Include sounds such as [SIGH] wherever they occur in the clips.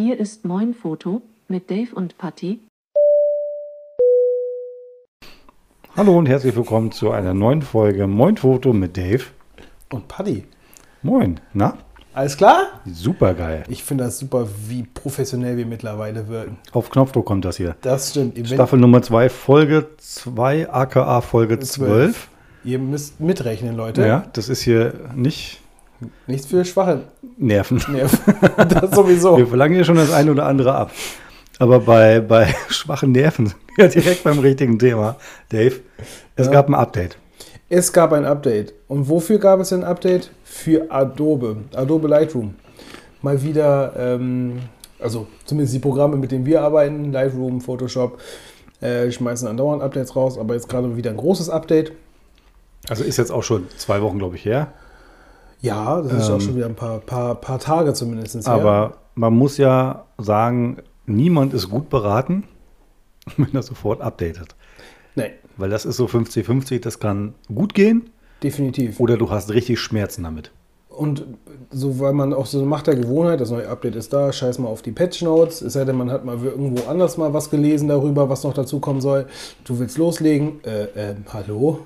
Hier ist Moin Foto mit Dave und Patty. Hallo und herzlich willkommen zu einer neuen Folge Moin Foto mit Dave. Und Paddy. Moin, na? Alles klar? Super geil. Ich finde das super, wie professionell wir mittlerweile wirken. Auf Knopfdruck kommt das hier. Das stimmt. Ihr, Staffel Nummer 2, Folge 2, aka Folge 12. ihr müsst mitrechnen, Leute. Ja, das ist hier nicht Nichts für schwache Nerven. [LAUGHS] Nerven. das sowieso. Wir verlangen hier schon das eine oder andere ab. Aber bei, bei [LAUGHS] schwachen Nerven sind wir direkt beim richtigen Thema. Dave, es Ja. gab ein Update. Es gab ein Update. Und wofür gab es ein Update? Für Adobe. Adobe Lightroom. Mal wieder, ähm, also zumindest die Programme, mit denen wir arbeiten, Lightroom, Photoshop, äh, schmeißen andauernd Updates raus, aber jetzt gerade wieder ein großes Update. Also ist jetzt auch schon zwei Wochen, glaube ich, her. Ja, das ist Ähm, auch schon wieder ein paar, paar, paar Tage zumindest. her. Aber man muss ja sagen, niemand ist gut beraten, [LAUGHS] wenn er sofort updatet. Nein, Weil das ist so 50-50, das kann gut gehen definitiv. oder du hast richtig Schmerzen damit. Und so, weil man auch so macht der Gewohnheit, das neue Update ist da, scheiß mal auf die Patch Notes. Es sei denn, man hat mal irgendwo anders mal was gelesen darüber, was noch dazu kommen soll. Du willst loslegen. Äh, ähm, hallo?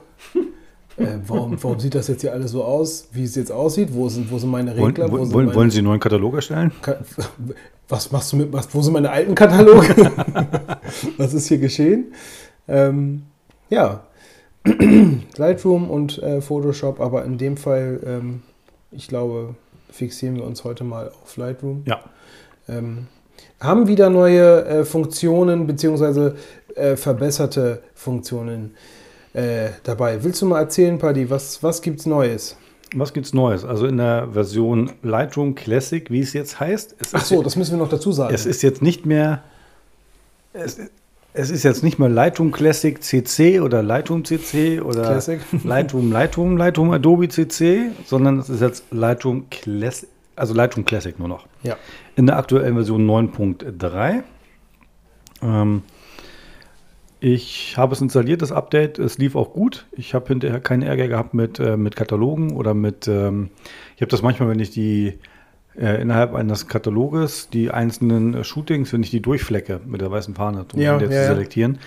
Äh, warum, warum sieht das jetzt hier alles so aus, wie es jetzt aussieht? Wo sind, wo sind meine Regler? Wo wollen, sind wollen, meine, wollen Sie einen neuen Katalog erstellen? Ka- [LAUGHS] was machst du mit, was, wo sind meine alten Kataloge? [LAUGHS] was ist hier geschehen? Ähm, ja, [CLEARS THROAT] Lightroom und äh, Photoshop, aber in dem Fall, ähm, ich glaube, fixieren wir uns heute mal auf Lightroom. Ja. Ähm, haben wieder neue äh, Funktionen beziehungsweise äh, verbesserte Funktionen äh, dabei. Willst du mal erzählen, Paddy, was, was gibt's Neues? Was gibt's Neues? Also in der Version Lightroom Classic, wie es jetzt heißt. Es Ach ist, so, das müssen wir noch dazu sagen. es ist jetzt nicht mehr. Es, es ist jetzt nicht mehr Lightroom Classic CC oder Lightroom CC oder Classic. [LAUGHS] Lightroom, Lightroom, Lightroom Adobe CC, sondern es ist jetzt Lightroom Classic, also Lightroom Classic nur noch. ja. In der aktuellen Version 9.3. Ähm, ich habe es installiert, das Update. Es lief auch gut. Ich habe hinterher keinen Ärger gehabt mit, äh, mit Katalogen oder mit. Ähm, ich habe das manchmal, wenn ich die äh, innerhalb eines Kataloges die einzelnen äh, Shootings, wenn ich die durchflecke mit der weißen Fahne, um Ja, die ja, zu selektieren,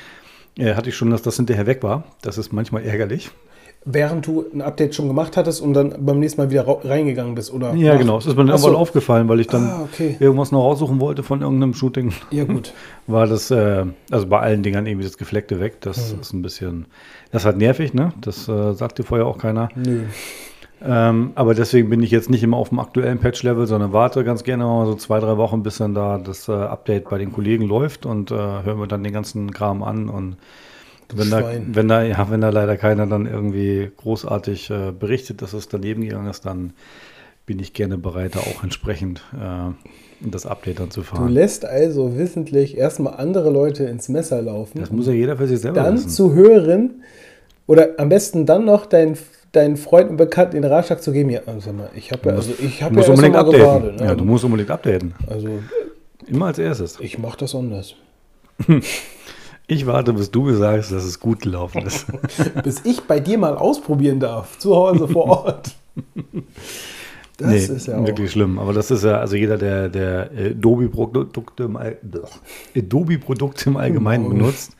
äh, hatte ich schon, dass das hinterher weg war. Das ist manchmal ärgerlich. Während du ein Update schon gemacht hattest und dann beim nächsten Mal wieder reingegangen bist, oder? Ja, nach- genau. Es ist mir dann so. aufgefallen, weil ich dann Ah, okay. irgendwas noch raussuchen wollte von irgendeinem Shooting. Ja, gut. [LAUGHS] war das, äh, also bei allen Dingern irgendwie das Gefleckte weg. Das Mhm. ist ein bisschen, das ist halt nervig, ne? Das äh, sagte vorher auch keiner. Nö. Ähm, aber deswegen bin ich jetzt nicht immer auf dem aktuellen Patch-Level, sondern warte ganz gerne mal so zwei, drei Wochen, bis dann da das äh, Update bei den Kollegen läuft und äh, hören wir dann den ganzen Kram an und wenn da, wenn da, ja, wenn da leider keiner dann irgendwie großartig äh, berichtet, dass es daneben gegangen ist, dann bin ich gerne bereit, da auch entsprechend äh, das Update dann zu Du fahren. lässt also wissentlich erstmal andere Leute ins Messer laufen, Das muss ja jeder für sich selber dann wissen. zu hören oder am besten dann noch deinen deinen Freunden und Bekannten den Ratschlag zu geben, ja, also mal, ich habe ja, also ich Du habe ja unbedingt updaten. gewartet. Ne? Ja, du musst unbedingt updaten. also Immer als erstes. ich mache das anders. [LAUGHS] Ich warte, bis du mir sagst, dass es gut gelaufen ist. [LAUGHS] Bis ich bei dir mal ausprobieren darf, zu Hause vor [LAUGHS] Ort. Das nee, ist ja auch. wirklich schlimm. Aber das ist ja, also jeder, der, der Adobe-Produkte im, All- Adobe-Produkte im Allgemeinen Oh. benutzt,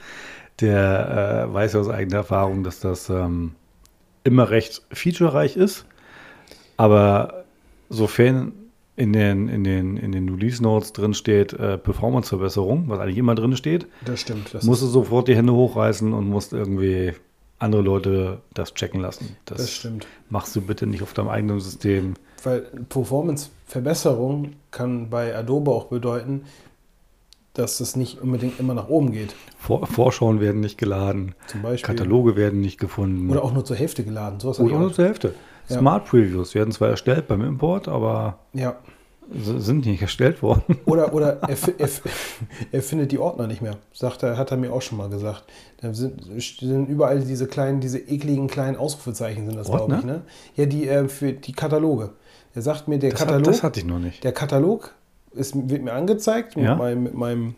der äh, weiß ja aus eigener Erfahrung, dass das ähm, immer recht featurereich ist. Aber sofern in den, in den, in den Release Notes drin steht, äh, Performance-Verbesserung, was eigentlich immer drin steht, Das stimmt. Das musst du sofort die Hände hochreißen und musst irgendwie andere Leute das checken lassen. Das, Das stimmt. machst du bitte nicht auf deinem eigenen System. Weil Performance-Verbesserung kann bei Adobe auch bedeuten, dass es nicht unbedingt immer nach oben geht. Vor Vorschauen werden nicht geladen, Zum Beispiel. Kataloge werden nicht gefunden. Oder auch nur zur Hälfte geladen. Hab Oder ich nur auch. zur Hälfte. Ja. Smart Previews werden zwar erstellt beim Import, aber Ja. Sind nicht erstellt worden. [LAUGHS] Oder, oder er, er, er findet die Ordner nicht mehr. Sagt er, hat er mir auch schon mal gesagt. Da sind, sind überall diese kleinen, diese ekligen kleinen Ausrufezeichen sind das, glaube ich. Ne? Ja, die äh, für die Kataloge. Er sagt mir, der Das, hat, Katalog, das hatte ich noch nicht. der Katalog ist, wird mir angezeigt Ja. mit, meinem, mit meinem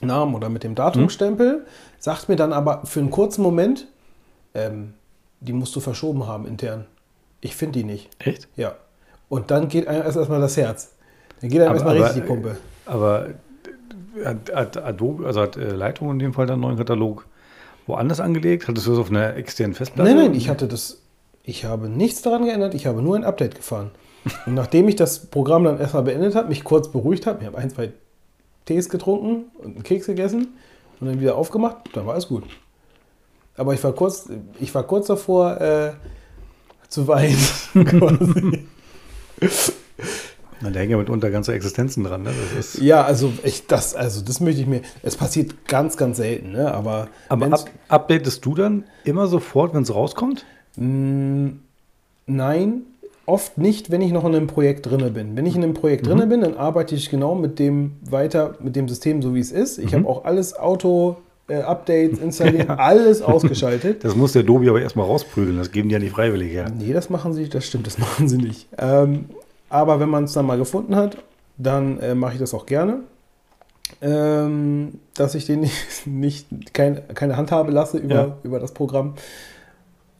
Namen oder mit dem Datumstempel, sagt mir dann aber für einen kurzen Moment, ähm, die musst du verschoben haben intern. Ich finde die nicht. Echt? Ja. Und dann geht einem erst erstmal das Herz. Dann geht einem Aber- erstmal aber, richtig die Pumpe. Aber hat, hat Adobe, also hat äh, Lightroom in dem Fall dann einen neuen Katalog woanders angelegt? Hattest du das auf einer externen Festplatte? Nein, nein, ich hatte das, ich habe nichts daran geändert, ich habe nur ein Update gefahren. Und nachdem ich das Programm dann erstmal beendet habe, mich kurz beruhigt habe, ich habe ein, zwei Tees getrunken und einen Keks gegessen und dann wieder aufgemacht, dann war alles gut. Aber ich war kurz, ich war kurz davor äh, zu weinen. [LAUGHS] Na, da hängen ja mitunter ganze Existenzen dran. Ne? Ja, also ich, das, also das möchte ich mir. Es passiert ganz, ganz selten, ne? Aber, aber up, updatest du dann immer sofort, wenn es rauskommt? Nein, oft nicht, wenn ich noch in einem Projekt drinne bin. Wenn ich in einem Projekt drinne bin, dann arbeite ich genau mit dem weiter, mit dem System, so wie es ist. Ich habe auch alles Auto, äh, Updates installiert, [LAUGHS] alles ausgeschaltet. Das muss der Dobi aber erstmal rausprügeln. Das geben die ja nicht freiwillig her. Nee, das machen sie, das stimmt, das [LAUGHS] machen sie nicht. Ähm, aber wenn man es dann mal gefunden hat, dann äh, mache ich das auch gerne. Ähm, dass ich den [LAUGHS] nicht, nicht kein, keine Handhabe lasse über, Ja. über das Programm.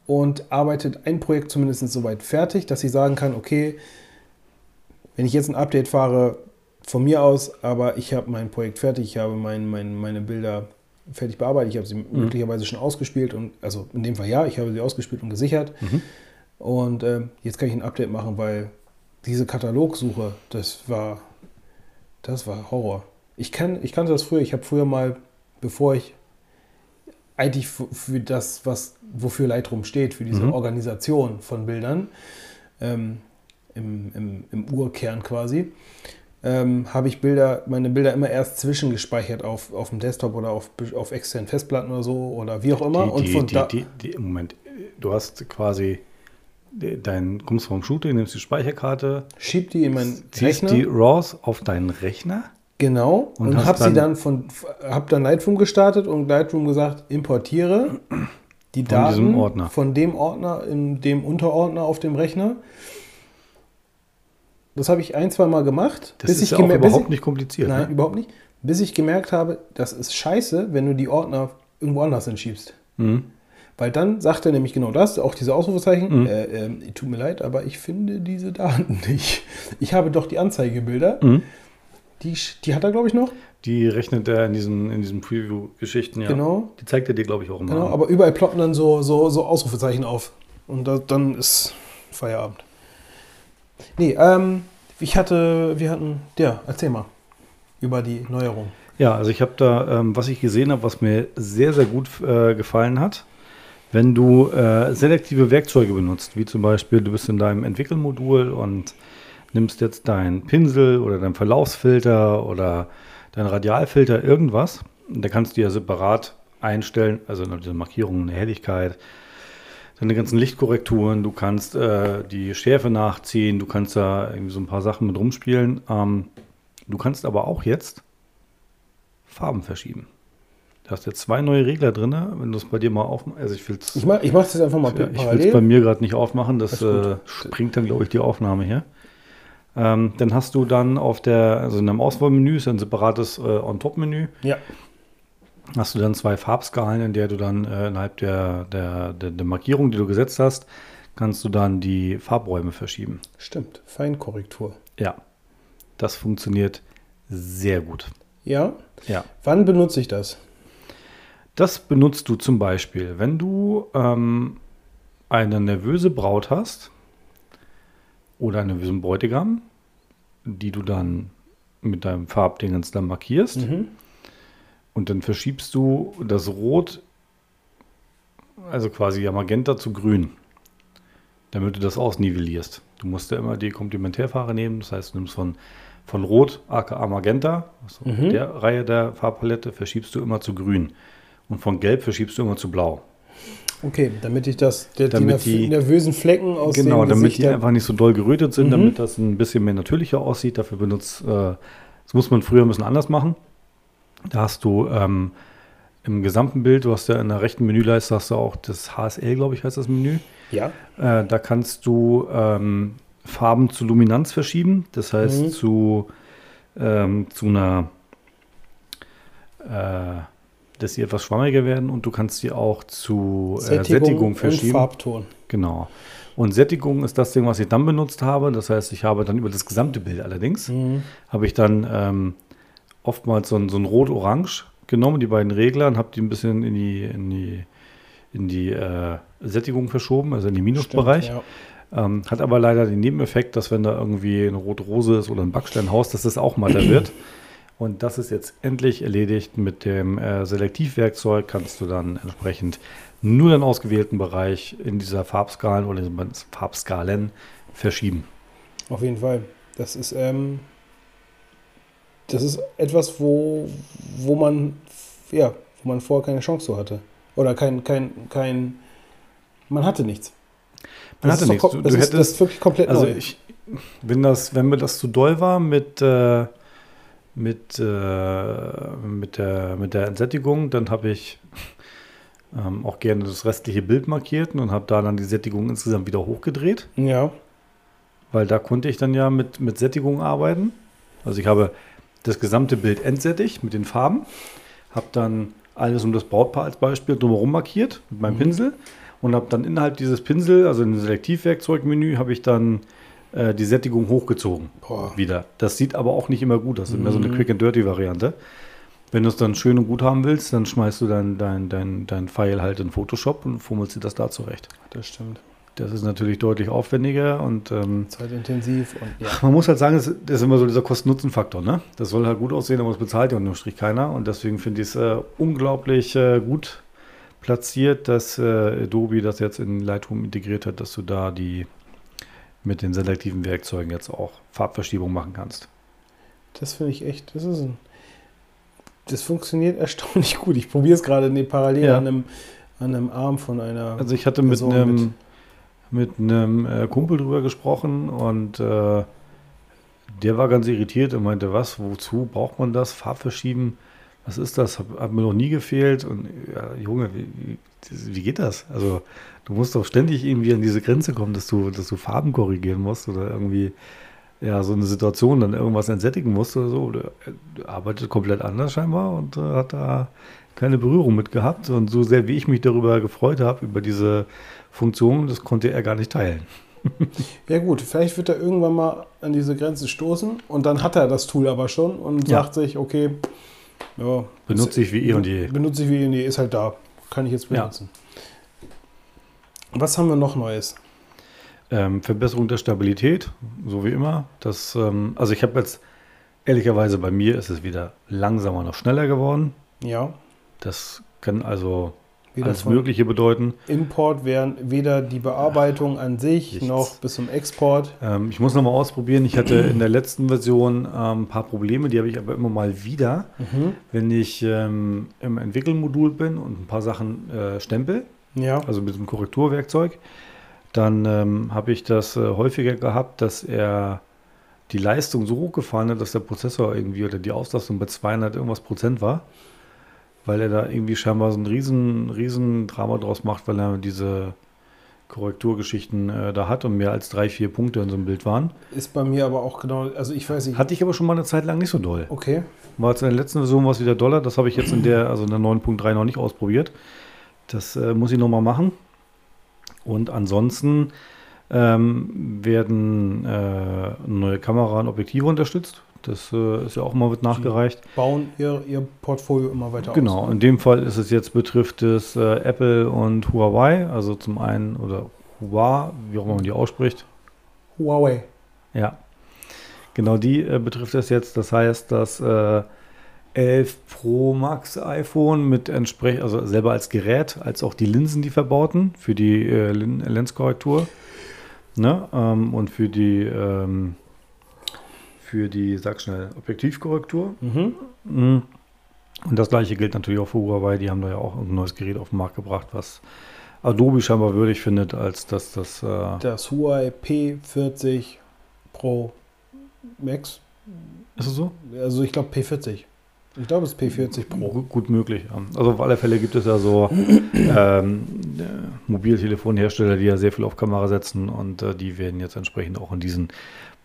Und arbeitet ein Projekt zumindest soweit fertig, dass ich sagen kann, okay, wenn ich jetzt ein Update fahre, von mir aus, aber ich habe mein Projekt fertig, ich habe mein, mein, meine Bilder fertig bearbeitet, ich habe sie möglicherweise schon ausgespielt und, also in dem Fall ja, ich habe sie ausgespielt und gesichert. Und ähm, jetzt kann ich ein Update machen, weil diese Katalogsuche, das war, das war Horror. Ich, kann, ich kannte das früher, ich habe früher mal, bevor ich eigentlich für, für das, was, wofür Lightroom steht, für diese Organisation von Bildern, ähm, im, im, im Urkern quasi, ähm, habe ich Bilder, meine Bilder immer erst zwischengespeichert auf, auf dem Desktop oder auf, auf externen Festplatten oder so oder wie auch immer. Die, und die, von die, da, die, die, Moment, du hast quasi dein, kommst vom Shooting, nimmst die Speicherkarte, schieb die in meinen ziehst Rechner. die RAWs auf deinen Rechner. Genau. Und Und, habe sie dann- von, habe dann Lightroom gestartet und Lightroom gesagt, importiere die Von Daten diesem Ordner. von dem Ordner in dem Unterordner auf dem Rechner. Das habe ich ein, zwei Mal gemacht. Das ist ich ja auch bis überhaupt ich, nicht kompliziert. Nein, ne? überhaupt nicht. Bis ich gemerkt habe, das ist scheiße, wenn du die Ordner irgendwo anders hinschiebst. Mhm. Weil dann sagt er nämlich genau das, auch diese Ausrufezeichen. Mhm. Äh, ähm, tut mir leid, aber ich finde diese Daten [LAUGHS] nicht. Ich habe doch die Anzeigebilder. Mhm. Die, die hat er, glaube ich, noch. Die rechnet er in diesen, in diesen Preview-Geschichten, ja. Genau. Die zeigt er dir, glaube ich, auch immer. Genau, aber überall ploppen dann so, so, so Ausrufezeichen auf. Und da, dann ist Feierabend. Nee, ähm, ich hatte, wir hatten, ja, erzähl mal über die Neuerung. Ja, also ich habe da, ähm, was ich gesehen habe, was mir sehr, sehr gut äh, gefallen hat, wenn du äh, selektive Werkzeuge benutzt, wie zum Beispiel, du bist in deinem Entwickelmodul und nimmst jetzt deinen Pinsel oder deinen Verlaufsfilter oder deinen Radialfilter, irgendwas. Da kannst du ja separat einstellen, also diese Markierungen, eine Helligkeit, deine ganzen Lichtkorrekturen, du kannst äh, die Schärfe nachziehen, du kannst da irgendwie so ein paar Sachen mit rumspielen. Ähm, du kannst aber auch jetzt Farben verschieben. Du hast jetzt zwei neue Regler drin, wenn du es bei dir mal aufmachst. Also ich will es Ich mache ich mach das jetzt einfach mal ja, ich will's parallel. bei mir gerade nicht aufmachen, das äh, springt dann, glaube ich, die Aufnahme hier. Ähm, dann hast du dann auf der, also in deinem Auswahlmenü ist ein separates äh, On-Top-Menü. ja, Hast du dann zwei Farbskalen, in der du dann äh, innerhalb der, der, der, der Markierung, die du gesetzt hast, kannst du dann die Farbräume verschieben. stimmt. Feinkorrektur. Ja, das funktioniert sehr gut. Ja, Ja. wann benutze ich das? Das benutzt du zum Beispiel, wenn du ähm, eine nervöse Braut hast oder einen nervösen Bräutigam, die du dann mit deinem Farbdingens dann markierst Mhm. Und dann verschiebst du das Rot, also quasi ja Magenta zu Grün, damit du das ausnivellierst. Du musst ja immer die Komplementärfarbe nehmen, das heißt, du nimmst von, von Rot, aka Magenta, also Mhm. der Reihe der Farbpalette, verschiebst du immer zu Grün. Und von Gelb verschiebst du immer zu Blau. Okay, damit ich das, der, Damit die, die- nerv- nervösen Flecken aus genau, dem damit die einfach nicht so doll gerötet sind, Mhm. damit das ein bisschen mehr natürlicher aussieht. Dafür benutzt, äh, das muss man früher ein bisschen anders machen. Da hast du ähm, im gesamten Bild, du hast ja in der rechten Menüleiste hast du auch das HSL, glaube ich, heißt das Menü. Ja, Äh, da kannst du ähm, Farben zu Luminanz verschieben. Das heißt Mhm. zu, ähm, zu einer, äh, dass sie etwas schwammiger werden und du kannst sie auch zu äh, Sättigung, und verschieben. Farbton. Genau. Und Sättigung ist das Ding, was ich dann benutzt habe. Das heißt, ich habe dann über das gesamte Bild allerdings, Mhm. habe ich dann ähm, oftmals so ein, so ein Rot-Orange genommen, die beiden Regler, und habe die ein bisschen in die, in die, in die äh, Sättigung verschoben, also in den Minusbereich. Stimmt, Ähm, hat aber leider den Nebeneffekt, dass wenn da irgendwie eine Rot-Rose ist oder ein Backsteinhaus, dass das auch matter wird. Und das ist jetzt endlich erledigt. Mit dem äh, Selektivwerkzeug kannst du dann entsprechend nur den ausgewählten Bereich in dieser Farbskalen oder in Farbskalen verschieben. ja. Auf jeden Fall. Das ist, ähm, das ist etwas, wo, wo man, ja, wo man vorher keine Chance so hatte. Oder kein, kein, kein, man hatte nichts. Man Das hatte nichts. Du, das, du ist, das hättest, ist wirklich komplett also neu. ich, wenn das, wenn mir das zu doll war mit, äh, mit, äh, mit, der, mit der Entsättigung, dann habe ich [LAUGHS] ähm, auch gerne das restliche Bild markiert und habe da dann die Sättigung insgesamt wieder hochgedreht. ja, weil da konnte ich dann ja mit, mit Sättigung arbeiten. Also ich habe das gesamte Bild entsättigt mit den Farben, habe dann alles um das Brautpaar als Beispiel drumherum markiert mit meinem Pinsel und habe dann innerhalb dieses Pinsel, also im Selektivwerkzeugmenü, habe ich dann äh, die Sättigung hochgezogen Boah. wieder. Das sieht aber auch nicht immer gut aus. Das ist mehr so eine Mhm. Quick and Dirty Variante. Wenn du es dann schön und gut haben willst, dann schmeißt du dein, dein, dein, dein File halt in Photoshop und fummelst dir das da zurecht. das stimmt. Das ist natürlich deutlich aufwendiger und ähm, Zeitintensiv und ja. man muss halt sagen, das ist immer so dieser Kosten-Nutzen-Faktor. Ne? Das soll halt gut aussehen, aber es bezahlt ja unterm Strich keiner. Und deswegen finde ich es äh, unglaublich äh, gut platziert, dass äh, Adobe das jetzt in Lightroom integriert hat, dass du da die mit den selektiven Werkzeugen jetzt auch Farbverschiebung machen kannst. Das finde ich echt, das ist ein. Das funktioniert erstaunlich [LAUGHS] gut. Ich probiere es gerade parallel Ja. an, einem, an einem Arm von einer. Also ich hatte mit Person einem mit einem äh, Kumpel drüber gesprochen und äh, der war ganz irritiert und meinte, was, wozu braucht man das? Farbverschieben, was ist das? Hat, hat mir noch nie gefehlt. Und ja, Junge, wie, wie, geht das? Also du musst doch ständig irgendwie an diese Grenze kommen, dass du, dass du Farben korrigieren musst oder irgendwie ja, so eine Situation dann irgendwas entsättigen musst oder so. Der, der arbeitet komplett anders scheinbar und äh, hat da keine Berührung mit gehabt. Und so sehr wie ich mich darüber gefreut habe, über diese Funktion, das konnte er gar nicht teilen. [LAUGHS] Ja, gut, vielleicht wird er irgendwann mal an diese Grenze stoßen und dann hat er das Tool aber schon und Ja. sagt sich, okay, ja, Benutze ich wie eh und je. Benutze ich wie eh und je, ist halt da. Kann ich jetzt Ja. benutzen. Was haben wir noch Neues? Ähm, Verbesserung der Stabilität, so wie immer. Das, ähm, also ich habe jetzt, ehrlicherweise bei mir ist es wieder langsamer noch schneller geworden. Ja, Das kann also alles Mögliche bedeuten. Import wären weder die Bearbeitung an sich Nichts. noch bis zum Export. Ähm, ich muss nochmal ausprobieren. Ich hatte in der letzten Version ähm, ein paar Probleme, die habe ich aber immer mal wieder, Mhm. wenn ich ähm, im Entwickelmodul bin und ein paar Sachen äh, stempel, Ja, also mit dem Korrekturwerkzeug, dann ähm, habe ich das äh, häufiger gehabt, dass er die Leistung so hochgefahren hat, dass der Prozessor irgendwie oder die Auslastung bei 200 irgendwas Prozent war, weil er da irgendwie scheinbar so ein riesen, riesen Drama draus macht, weil er diese Korrekturgeschichten äh, da hat und mehr als drei, vier Punkte in so einem Bild waren. ist bei mir aber auch genau, also ich weiß nicht. Hatte ich aber schon mal eine Zeit lang nicht so doll. Okay, War jetzt in der letzten Version was wieder doller. Das habe ich jetzt in der, also in der 9.3 noch nicht ausprobiert. Das äh, muss ich nochmal machen. Und ansonsten ähm, werden äh, neue Kamera und Objektive unterstützt. Das äh, ist ja auch mal mit nachgereicht. bauen ihr, ihr Portfolio immer weiter Genau, aus. in dem Fall ist es jetzt betrifft es äh, Apple und Huawei. Also zum einen, oder Huawei, wie auch immer man die ausspricht. Huawei. Ja, genau die äh, betrifft es jetzt. Das heißt, das äh, 11 Pro Max iPhone mit entsprechend, also selber als Gerät, als auch die Linsen, die verbauten für die äh, Lin- Lenskorrektur ne? ähm, und für die ähm, für die, sag schnell, Objektivkorrektur. Mhm. Mhm. Und das gleiche gilt natürlich auch für Huawei. Die haben da ja auch ein neues Gerät auf den Markt gebracht, was Adobe scheinbar würdig findet, als dass das äh, Das Huawei P40 Pro Max. ist es so? Also ich glaube P40. Ich glaube es ist P40 Pro. Gut, gut möglich. Also auf alle Fälle gibt es ja so [CLEARS THROAT] ähm, äh, Mobiltelefonhersteller, die ja sehr viel auf Kamera setzen und äh, die werden jetzt entsprechend auch in diesen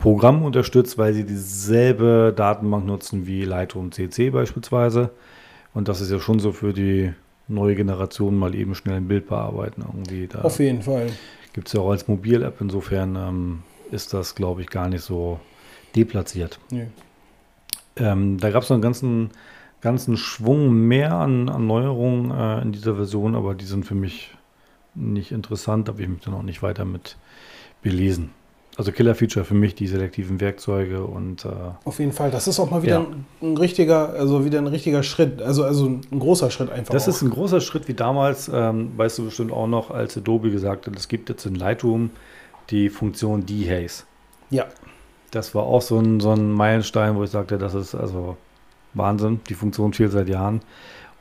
Programmen unterstützt, weil sie dieselbe Datenbank nutzen wie Lightroom CC beispielsweise. Und das ist ja schon so für die neue Generation mal eben schnell ein Bild bearbeiten. Irgendwie da Auf jeden Fall. gibt es ja auch als Mobil-App. Insofern ähm, ist das, glaube ich, gar nicht so deplatziert. Nö. Ähm, da gab es noch einen ganzen, ganzen Schwung mehr an, an Neuerungen äh, in dieser Version, aber die sind für mich nicht interessant, habe ich mich dann auch nicht weiter mit belesen. Also Killer-Feature für mich, die selektiven Werkzeuge und äh, Auf jeden Fall. Das ist auch mal wieder Ja. ein, ein richtiger, also wieder ein richtiger Schritt. Also, also ein großer Schritt einfach. das auch. ist ein großer Schritt wie damals, ähm, weißt du bestimmt auch noch, als Adobe gesagt hat, es gibt jetzt in Lightroom die Funktion Dehaze. Ja. Das war auch so ein, so ein Meilenstein, wo ich sagte, das ist also Wahnsinn. Die Funktion fehlt seit Jahren.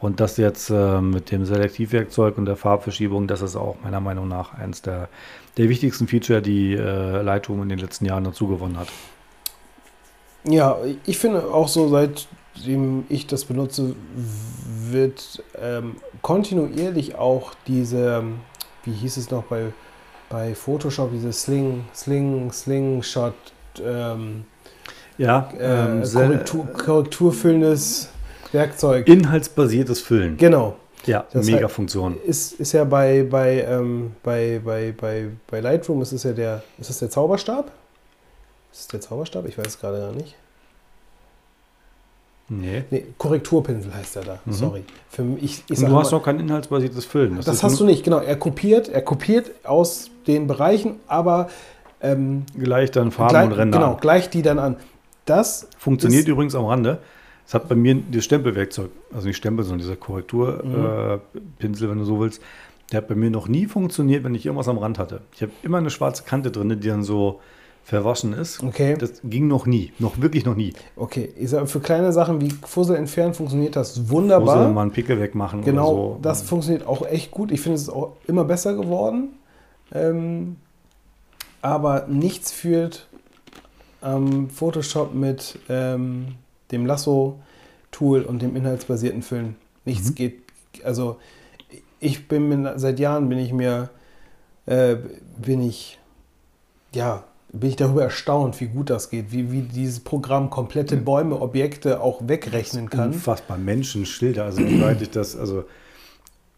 Und das jetzt äh, mit dem Selektivwerkzeug und der Farbverschiebung, das ist auch meiner Meinung nach eins der, der wichtigsten Feature, die äh, Lightroom in den letzten Jahren dazu gewonnen hat. Ja, ich finde auch so, seitdem ich das benutze, wird ähm, kontinuierlich auch diese, wie hieß es noch bei, bei Photoshop, diese Sling, Sling, Slingshot, ähm, Ja, äh, sel- Korrektur, korrekturfüllendes Werkzeug. inhaltsbasiertes Füllen. Genau. Ja, Das mega heißt- Funktion. Ist, ist ja bei, bei, ähm, bei, bei, bei, bei Lightroom, ist es ja der, ist das der Zauberstab? Ist es der Zauberstab? Ich weiß es gerade gar nicht. Nee. Nee, Korrekturpinsel heißt er da. Mhm. Sorry. Für mich, ich, ich du hast mal- noch kein inhaltsbasiertes Füllen. Das ist hast du nicht, genau. Er kopiert, er kopiert aus den Bereichen, aber ähm, Gleich dann Farben gleich, und Ränder. genau, gleich die dann an. Das Funktioniert ist- übrigens am Rande. Es hat bei mir das Stempelwerkzeug, also nicht Stempel, sondern dieser Korrekturpinsel, äh, Pinsel, wenn du so willst, der hat bei mir noch nie funktioniert, wenn ich irgendwas am Rand hatte. Ich habe immer eine schwarze Kante drin, die dann so verwaschen ist. Okay. Das ging noch nie, noch wirklich noch nie. Okay, ich sag, für kleine Sachen wie Fussel entfernen funktioniert das wunderbar. Fussel, mal einen Pickel wegmachen Genau, oder so. das funktioniert auch echt gut. Ich finde, es ist auch immer besser geworden. Ähm, aber nichts führt am Photoshop mit ähm, dem Lasso-Tool und dem inhaltsbasierten Füllen. Nichts Mhm. geht. Also ich bin mir, seit Jahren bin ich mir, äh, bin ich, ja, bin ich darüber erstaunt, wie gut das geht, wie, wie dieses Programm komplette Bäume, Objekte auch wegrechnen kann. Unfassbar Menschen, Schilder, also wie weit ich das, also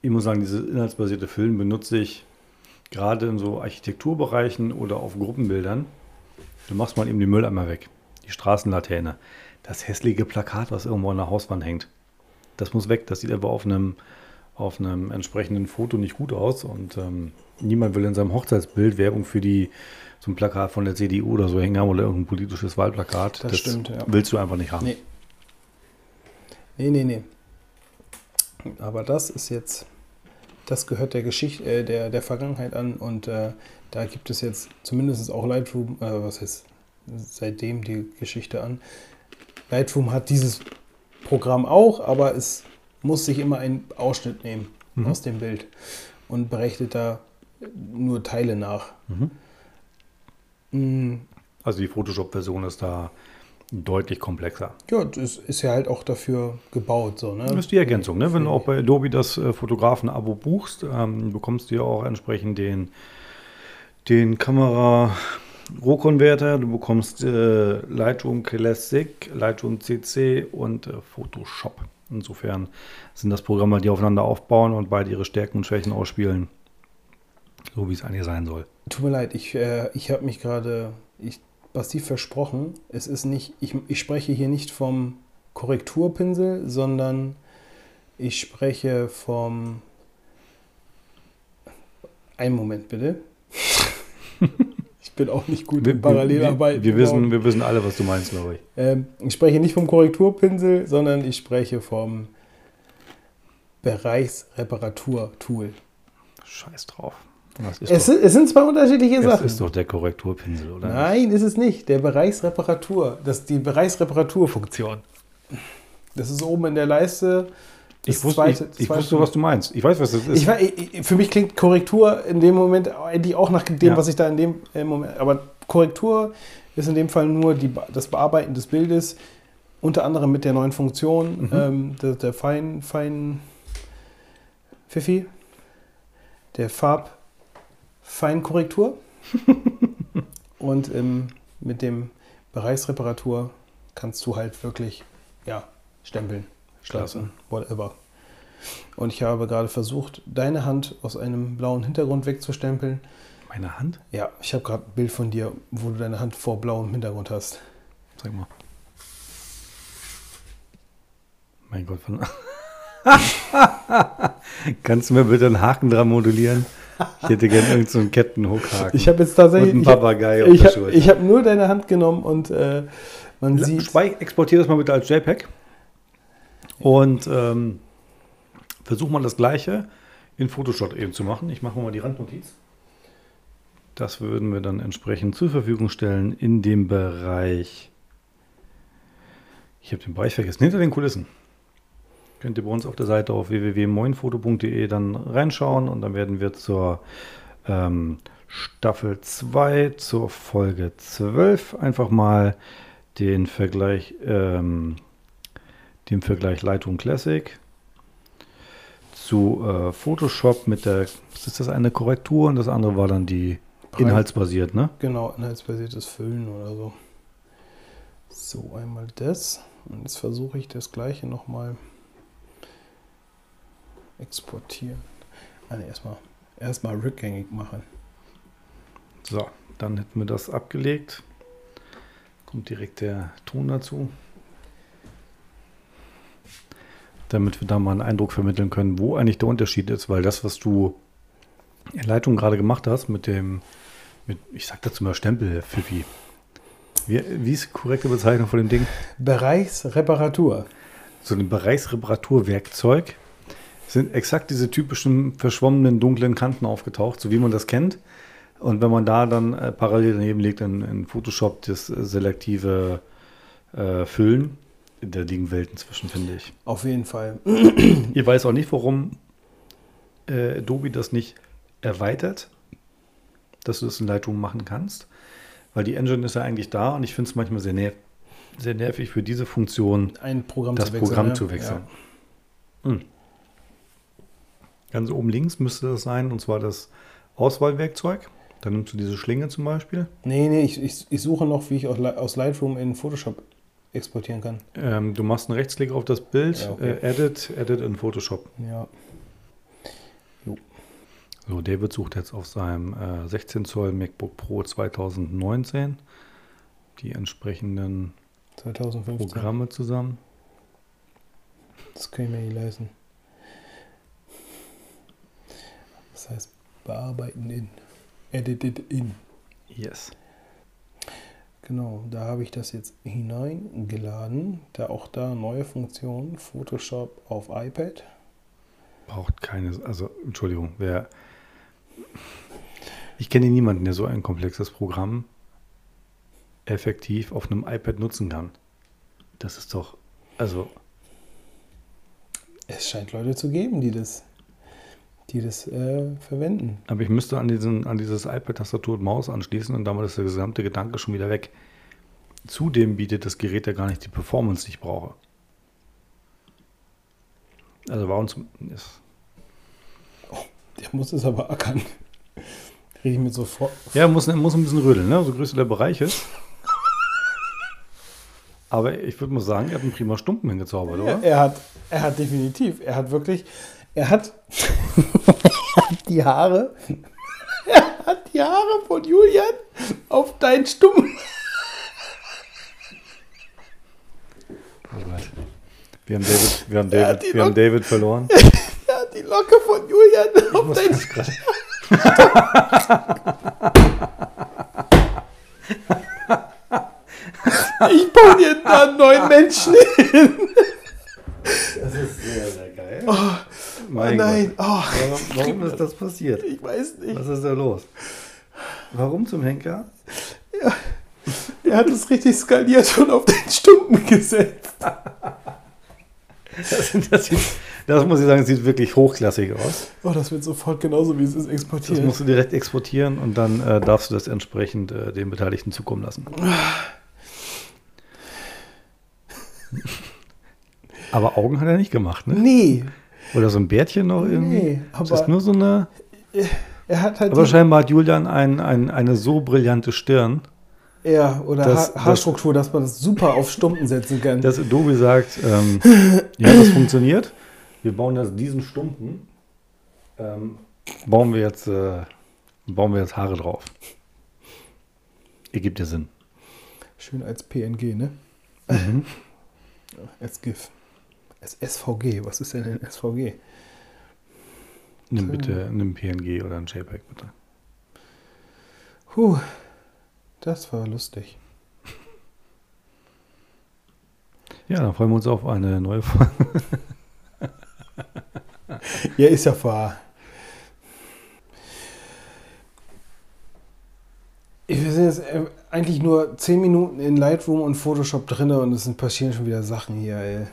ich muss sagen, diese inhaltsbasierte Füllen benutze ich gerade in so Architekturbereichen oder auf Gruppenbildern. Du machst mal eben die Mülleimer weg, die Straßenlaterne, das hässliche Plakat, was irgendwo an der Hauswand hängt. Das muss weg, das sieht aber auf einem, auf einem entsprechenden Foto nicht gut aus und ähm, niemand will in seinem Hochzeitsbild Werbung für die so ein Plakat von der CDU oder so hängen haben oder irgendein politisches Wahlplakat. Das stimmt, ja. Willst du einfach nicht haben. Nee. Nee, nee, nee. Aber das ist jetzt, das gehört der Geschichte, äh, der, der Vergangenheit an und äh, da gibt es jetzt zumindest auch Lightroom, äh, was heißt seitdem die Geschichte an. Lightroom hat dieses Programm auch, aber es muss sich immer einen Ausschnitt nehmen Mhm. aus dem Bild und berechnet da nur Teile nach. Mhm. Mm, Also die Photoshop-Version ist da deutlich komplexer. Ja, das ist ja halt auch dafür gebaut, so, ne? Das ist die Ergänzung. Ne? Wenn du auch bei Adobe das äh, Fotografen-Abo buchst, ähm, bekommst du ja auch entsprechend den, den Kamera-Rohkonverter, du bekommst äh, Lightroom Classic, Lightroom CC und äh, Photoshop. Insofern sind das Programme, die aufeinander aufbauen und beide ihre Stärken und Schwächen ausspielen, so wie es eigentlich sein soll. Tut mir leid, ich, äh, ich habe mich gerade ich, massiv versprochen. Es ist nicht, ich, ich spreche hier nicht vom Korrekturpinsel, sondern ich spreche vom. Einen Moment bitte. [LAUGHS] ich bin auch nicht gut in Parallelarbeit. wir, wir, wissen, wir wissen alle, was du meinst, glaube ich. Ähm, ich spreche nicht vom Korrekturpinsel, sondern ich spreche vom Bereichsreparatur-Tool. Scheiß drauf. Das ist, Es, doch, sind- es sind zwei unterschiedliche es Sachen. ist doch der Korrekturpinsel, oder? Nein, ist es nicht. Der Bereichsreparatur. Das ist die Bereichsreparaturfunktion. Das ist oben in der Leiste. Das Ich wusste, zweite- ich, ich wusste, was du meinst. Ich weiß, was das ist. Ich, für mich klingt Korrektur in dem Moment eigentlich auch nach dem, Ja. was ich da in dem äh, Moment. Aber Korrektur ist in dem Fall nur die, das Bearbeiten des Bildes, unter anderem mit der neuen Funktion, Mhm. ähm, der, der Fein, Fein, Pfiffi, der Farb, Feinkorrektur. [LAUGHS] Und ähm, mit dem Bereichsreparatur kannst du halt wirklich, ja, stempeln, schleifen, whatever. Und ich habe gerade versucht, deine Hand aus einem blauen Hintergrund wegzustempeln. Meine Hand? Ja, ich habe gerade ein Bild von dir, wo du deine Hand vor blauem Hintergrund hast. Sag mal. Mein Gott, von. [LAUGHS] Kannst du mir bitte einen Haken dran modulieren? Ich hätte gerne irgendeinen so einen Kettenhookhaken. Ich habe jetzt tatsächlich. Und ein ich hab- Papagei Ich habe hab nur deine Hand genommen und äh, man sieht. Spei- exportier das mal bitte als JPEG. Und ähm, versuch mal das gleiche in Photoshop eben zu machen. Ich mache mal die Randnotiz. Das würden wir dann entsprechend zur Verfügung stellen in dem Bereich. Ich habe den Bereich vergessen. Hinter den Kulissen. Könnt ihr bei uns auf der Seite auf www.moinfoto.de dann reinschauen und dann werden wir zur ähm, Staffel 2, zur Folge 12 einfach mal den Vergleich, ähm, den Vergleich Lightroom Classic zu äh, Photoshop mit der, ist das eine Korrektur und das andere war dann die inhaltsbasiert, ne? Genau, inhaltsbasiertes Füllen oder so. So, einmal das. Und jetzt versuche ich das gleiche nochmal exportieren. Also erstmal erstmal rückgängig machen. So, dann hätten wir das abgelegt. Kommt direkt der Ton dazu. Damit wir da mal einen Eindruck vermitteln können, wo eigentlich der Unterschied ist, weil das, was du in Leitung gerade gemacht hast, mit dem, mit, ich sag dazu mal Stempel, Pfiffi. Wie, wie ist die korrekte Bezeichnung von dem Ding? Bereichsreparatur. so ein Bereichsreparaturwerkzeug sind exakt diese typischen verschwommenen dunklen Kanten aufgetaucht, so wie man das kennt. Und wenn man da dann äh, parallel daneben legt in, in Photoshop das äh, selektive äh, Füllen, da liegen Welten zwischen, finde ich. Auf jeden Fall. [CLEARS THROAT] Ich weiß auch nicht, warum äh, Adobe das nicht erweitert, dass du das in Lightroom machen kannst, weil die Engine ist ja eigentlich da und ich finde es manchmal sehr, nerv sehr nervig für diese Funktion, Ein Programm das zu wechseln. Programm ja. zu wechseln. Ja. Hm. Ganz oben links müsste das sein, und zwar das Auswahlwerkzeug. Dann nimmst du diese Schlinge zum Beispiel. Nee, nee, ich, ich, ich suche noch, wie ich aus aus Lightroom in Photoshop exportieren kann. Ähm, du machst einen Rechtsklick auf das Bild, Ja, okay. äh, Edit, Edit in Photoshop. Ja. So, David sucht jetzt auf seinem äh, 16 Zoll MacBook Pro 2019 die entsprechenden 2015. Programme zusammen. Das kann ich mir nicht leisten. Das heißt, bearbeiten in. Edited in. Yes. Genau, da habe ich das jetzt hineingeladen. Da auch da neue Funktion, Photoshop auf iPad. Braucht keine, also Entschuldigung, wer. Ich kenne niemanden, der so ein komplexes Programm effektiv auf einem iPad nutzen kann. Das ist doch, also Es scheint Leute zu geben, die das, die das äh, verwenden. Aber ich müsste an, diesen, an dieses iPad-Tastatur und Maus anschließen und damit ist der gesamte Gedanke schon wieder weg. Zudem bietet das Gerät ja gar nicht die Performance, die ich brauche. Also warum zum. Ist, Der muss es aber ackern. Rede ich mir sofort. ja, muss, muss ein bisschen rödeln, ne? so größer der Bereich ist. Aber ich würde mal sagen, er hat einen prima Stumpen hingezaubert, Ja, oder? er hat, er hat definitiv, er hat wirklich, er hat, [LAUGHS] die Haare, er hat die Haare von Julian auf deinen Stumm. Oh Gott. Wir haben David, wir haben David, wir haben David verloren. [LAUGHS] Er hat die Locke von Julian auf deinen Stumm. Ich baue dir da einen neuen Menschen hin. Das ist sehr, sehr geil. Oh, Mein nein, oh, Warum, warum ist das passiert? ich weiß nicht. Was ist da los? Warum zum Henker? Er hat es richtig skaliert und auf den Stumpen gesetzt. Das, das, sieht, das muss ich sagen, sieht wirklich hochklassig aus. Oh, das wird sofort genauso, wie es ist, Das exportiert. musst du direkt exportieren und dann äh, darfst du das entsprechend äh, den Beteiligten zukommen lassen. Aber Augen hat er nicht gemacht, ne? Nee, Oder so ein Bärtchen noch irgendwie? nee, das ist aber nur so eine. er hat halt Aber scheinbar hat Julian ein, ein, eine so brillante Stirn, ja, oder das- ha das- Haarstruktur, dass man das super auf Stumpen setzen kann. [LAUGHS] dass Adobe sagt: ähm, [LAUGHS] Ja, das funktioniert. Wir bauen jetzt diesen Stumpen, ähm, bauen, wir jetzt, äh, bauen wir jetzt Haare drauf. Ergibt ja Sinn. Schön als PNG, ne? Mhm. Als GIF. Das SVG, was ist denn ein SVG? Nimm bitte nimm PNG oder ein JPEG bitte. Puh, das war lustig. Ja, dann freuen wir uns auf eine neue Folge. [LAUGHS] Ja, ist ja wahr. Wir sind jetzt äh, eigentlich nur 10 Minuten in Lightroom und Photoshop drin und es sind passieren schon wieder Sachen hier, ey.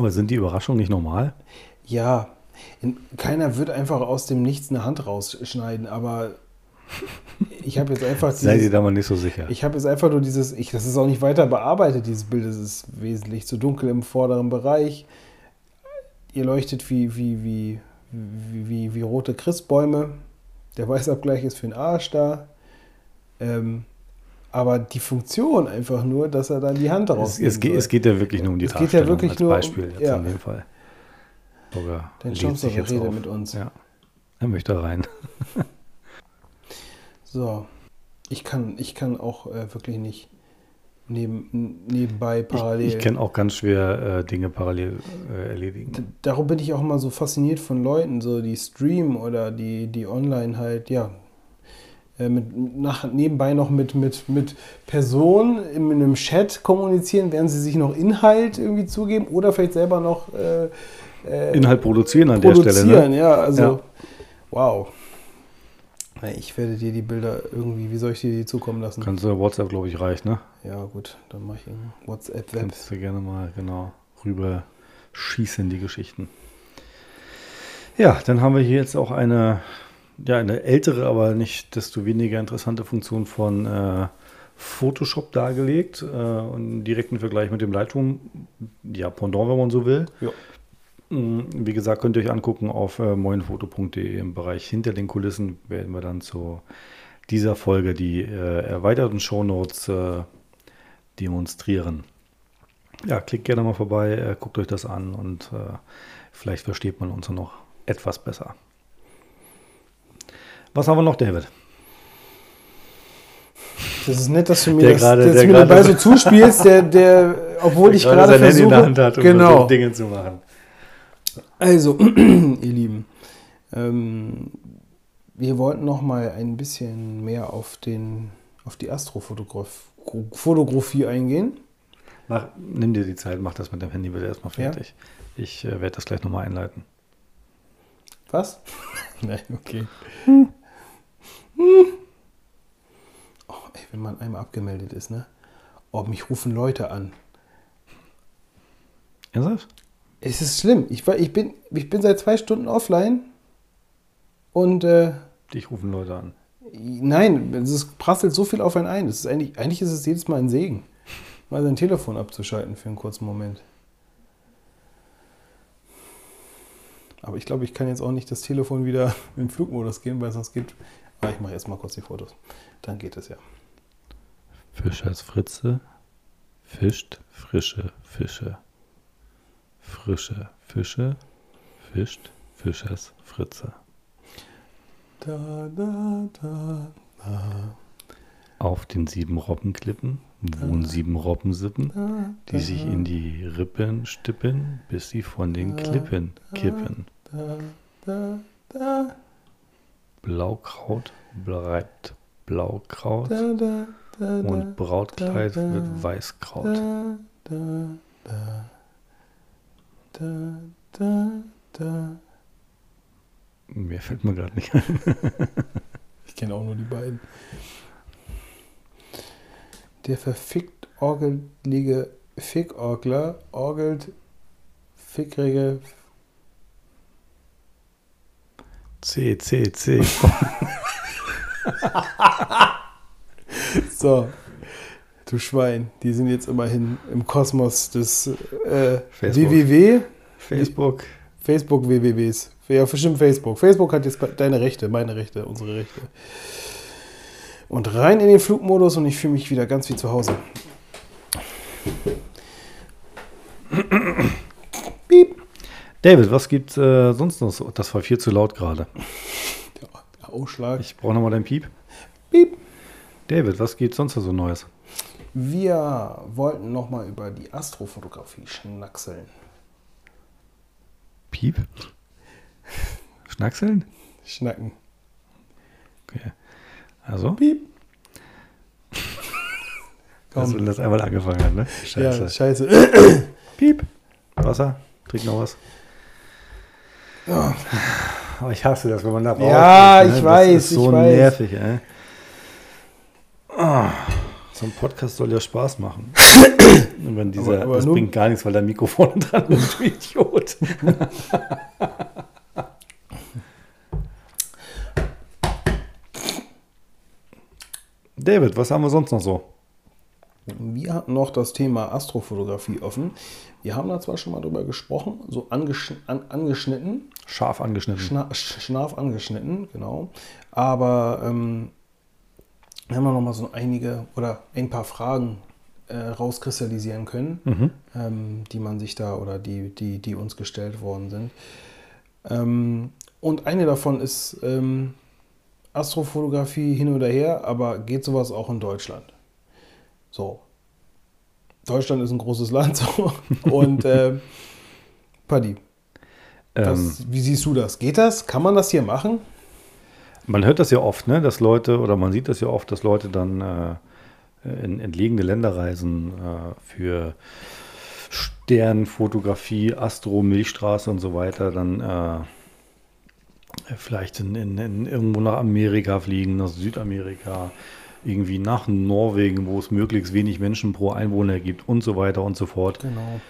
Aber sind die Überraschungen nicht normal? Ja, in, keiner wird einfach aus dem Nichts eine Hand rausschneiden, aber ich habe jetzt einfach [LAUGHS] Sei dir dieses, da mal nicht so sicher. ich habe jetzt einfach nur dieses, ich, das ist auch nicht weiter bearbeitet, dieses Bild, es ist wesentlich zu dunkel im vorderen Bereich. Ihr leuchtet wie, wie, wie, wie, wie, wie rote Christbäume. Der Weißabgleich ist für den Arsch da. Ähm, aber die Funktion einfach nur, dass er dann die Hand es, raus. es, geht, es geht ja wirklich nur um die Es geht ja Darstellung wirklich als nur um- Beispiel jetzt ja. in dem Fall. Dein lädt Chance sich jetzt rede auf. mit uns. Ja, er möchte rein. [LAUGHS] So, ich kann, ich kann auch äh, wirklich nicht neben, nebenbei parallel. Ich, ich kenne auch ganz schwer äh, Dinge parallel äh, erledigen. D- Darum bin ich auch immer so fasziniert von Leuten, so die streamen oder die, die online halt, ja, mit, nach, nebenbei noch mit, mit, mit Personen in einem Chat kommunizieren, während sie sich noch Inhalt irgendwie zugeben oder vielleicht selber noch äh, äh, Inhalt produzieren an der produzieren. Stelle. Ne? Ja, also, Ja. wow. Ich werde dir die Bilder irgendwie, wie soll ich dir die zukommen lassen? Kannst du WhatsApp, glaube ich, reicht, ne? Ja, gut, dann mache ich ein WhatsApp-Web. Kannst du gerne mal genau rüber schießen, die Geschichten. Ja, dann haben wir hier jetzt auch eine, ja, eine ältere, aber nicht desto weniger interessante Funktion von äh, Photoshop dargelegt äh, und direkten Vergleich mit dem Lightroom, ja, Pendant, wenn man so will. Ja. Mm, Wie gesagt, könnt ihr euch angucken auf äh, moinfoto.de im Bereich hinter den Kulissen werden wir dann zu dieser Folge die äh, erweiterten Shownotes äh, demonstrieren. Ja, klickt gerne mal vorbei, äh, guckt euch das an und äh, vielleicht versteht man uns noch etwas besser. Was haben wir noch, David? Das ist nett, dass du mir Der das gerade- dass der du mir dabei so zuspielst, der, der, obwohl ich gerade sein Handy versuche, in der Hand hat, um genau. Dinge zu machen. Also, [CLEARS THROAT] ihr Lieben, ähm, wir wollten noch mal ein bisschen mehr auf den, auf die Astrofotografie eingehen. Mach, nimm dir die Zeit, mach das mit dem Handy bitte erstmal Ja. fertig. Ich äh, werde das gleich nochmal einleiten. Was? [LAUGHS] Nein, okay. Oh, ey, wenn man einmal abgemeldet ist, ne? Oh, mich rufen Leute an. Ernsthaft? Es ist schlimm. Ich, war, ich, bin, ich bin seit zwei Stunden offline und äh, Dich rufen Leute an. nein, es ist, prasselt so viel auf einen ein. Das ist eigentlich, eigentlich ist es jedes Mal ein Segen, mal sein Telefon abzuschalten für einen kurzen Moment. Aber ich glaube, ich kann jetzt auch nicht das Telefon wieder [LAUGHS] in den Flugmodus gehen, weil sonst geht. Aber ich mache erst mal kurz die Fotos. Dann geht es ja. Fischers Fritze fischt frische Fische. Frische Fische fischt Fischers Fritze. Da, da, da, da, Auf den sieben Robbenklippen wohnen sieben Robbensippen, die sich in die Rippen stippen, bis sie von den Klippen kippen. da, da, da, Blaukraut bleibt Blaukraut da, da, da, und Brautkleid wird Weißkraut. Da, da, da, da, da, da. Mir fällt mir gerade nicht ein. [LAUGHS] Ich kenne auch nur die beiden. Der verfickt orgelige Fickorgler orgelt fickrige. C, C, C. [LAUGHS] So, du Schwein, die sind jetzt immerhin im Kosmos des äh, Facebook. WWW. Facebook. Facebook WWWs. Ja, bestimmt Facebook. Facebook hat jetzt deine Rechte, meine Rechte, unsere Rechte. Und rein in den Flugmodus und ich fühle mich wieder ganz wie zu Hause. [CLEARS THROAT] Piep. David, was gibt äh, sonst noch? so? Das war viel zu laut gerade. Der Ausschlag. Ich brauche nochmal dein Piep. Piep. David, was gibt sonst noch so Neues? Wir wollten nochmal über die Astrofotografie schnackseln. Piep. Schnackseln? Schnacken. Okay. Also, Piep. [LAUGHS] dass du das einmal angefangen hat, ne? Scheiße. Ja, scheiße. Piep. Wasser. Trink noch was. Aber ich hasse das, wenn man da braucht. Ja, ich das weiß, ist so ich weiß. nervig, ey. Ah, so ein Podcast soll ja Spaß machen. [COUGHS] Und wenn dieser, Aber- aber das bringt gar nichts, weil da Mikrofon [LAUGHS] dran ist, du Idiot. [LAUGHS] David, was haben wir sonst noch so? Wir hatten noch das Thema Astrofotografie offen. Wir haben da zwar schon mal drüber gesprochen, so angeschn an, angeschnitten, Scharf angeschnitten. schna sch- schnarf angeschnitten, genau. Aber ähm, wir haben noch mal so einige oder ein paar Fragen äh, rauskristallisieren können, ähm, die man sich da oder die, die, die uns gestellt worden sind. Ähm, und eine davon ist ähm, Astrofotografie hin oder her, aber geht sowas auch in Deutschland? So. Deutschland ist ein großes Land so. und äh, Paddy, Ähm, wie siehst du das? Geht das? Kann man das hier machen? Man hört das ja oft, ne, dass Leute, oder man sieht das ja oft, dass Leute dann äh, in entlegene Länder reisen äh, für Sternfotografie, Astro, Milchstraße und so weiter, dann äh, vielleicht in, in, in irgendwo nach Amerika fliegen, nach Südamerika, irgendwie nach Norwegen, wo es möglichst wenig Menschen pro Einwohner gibt und so weiter und so fort. Genau.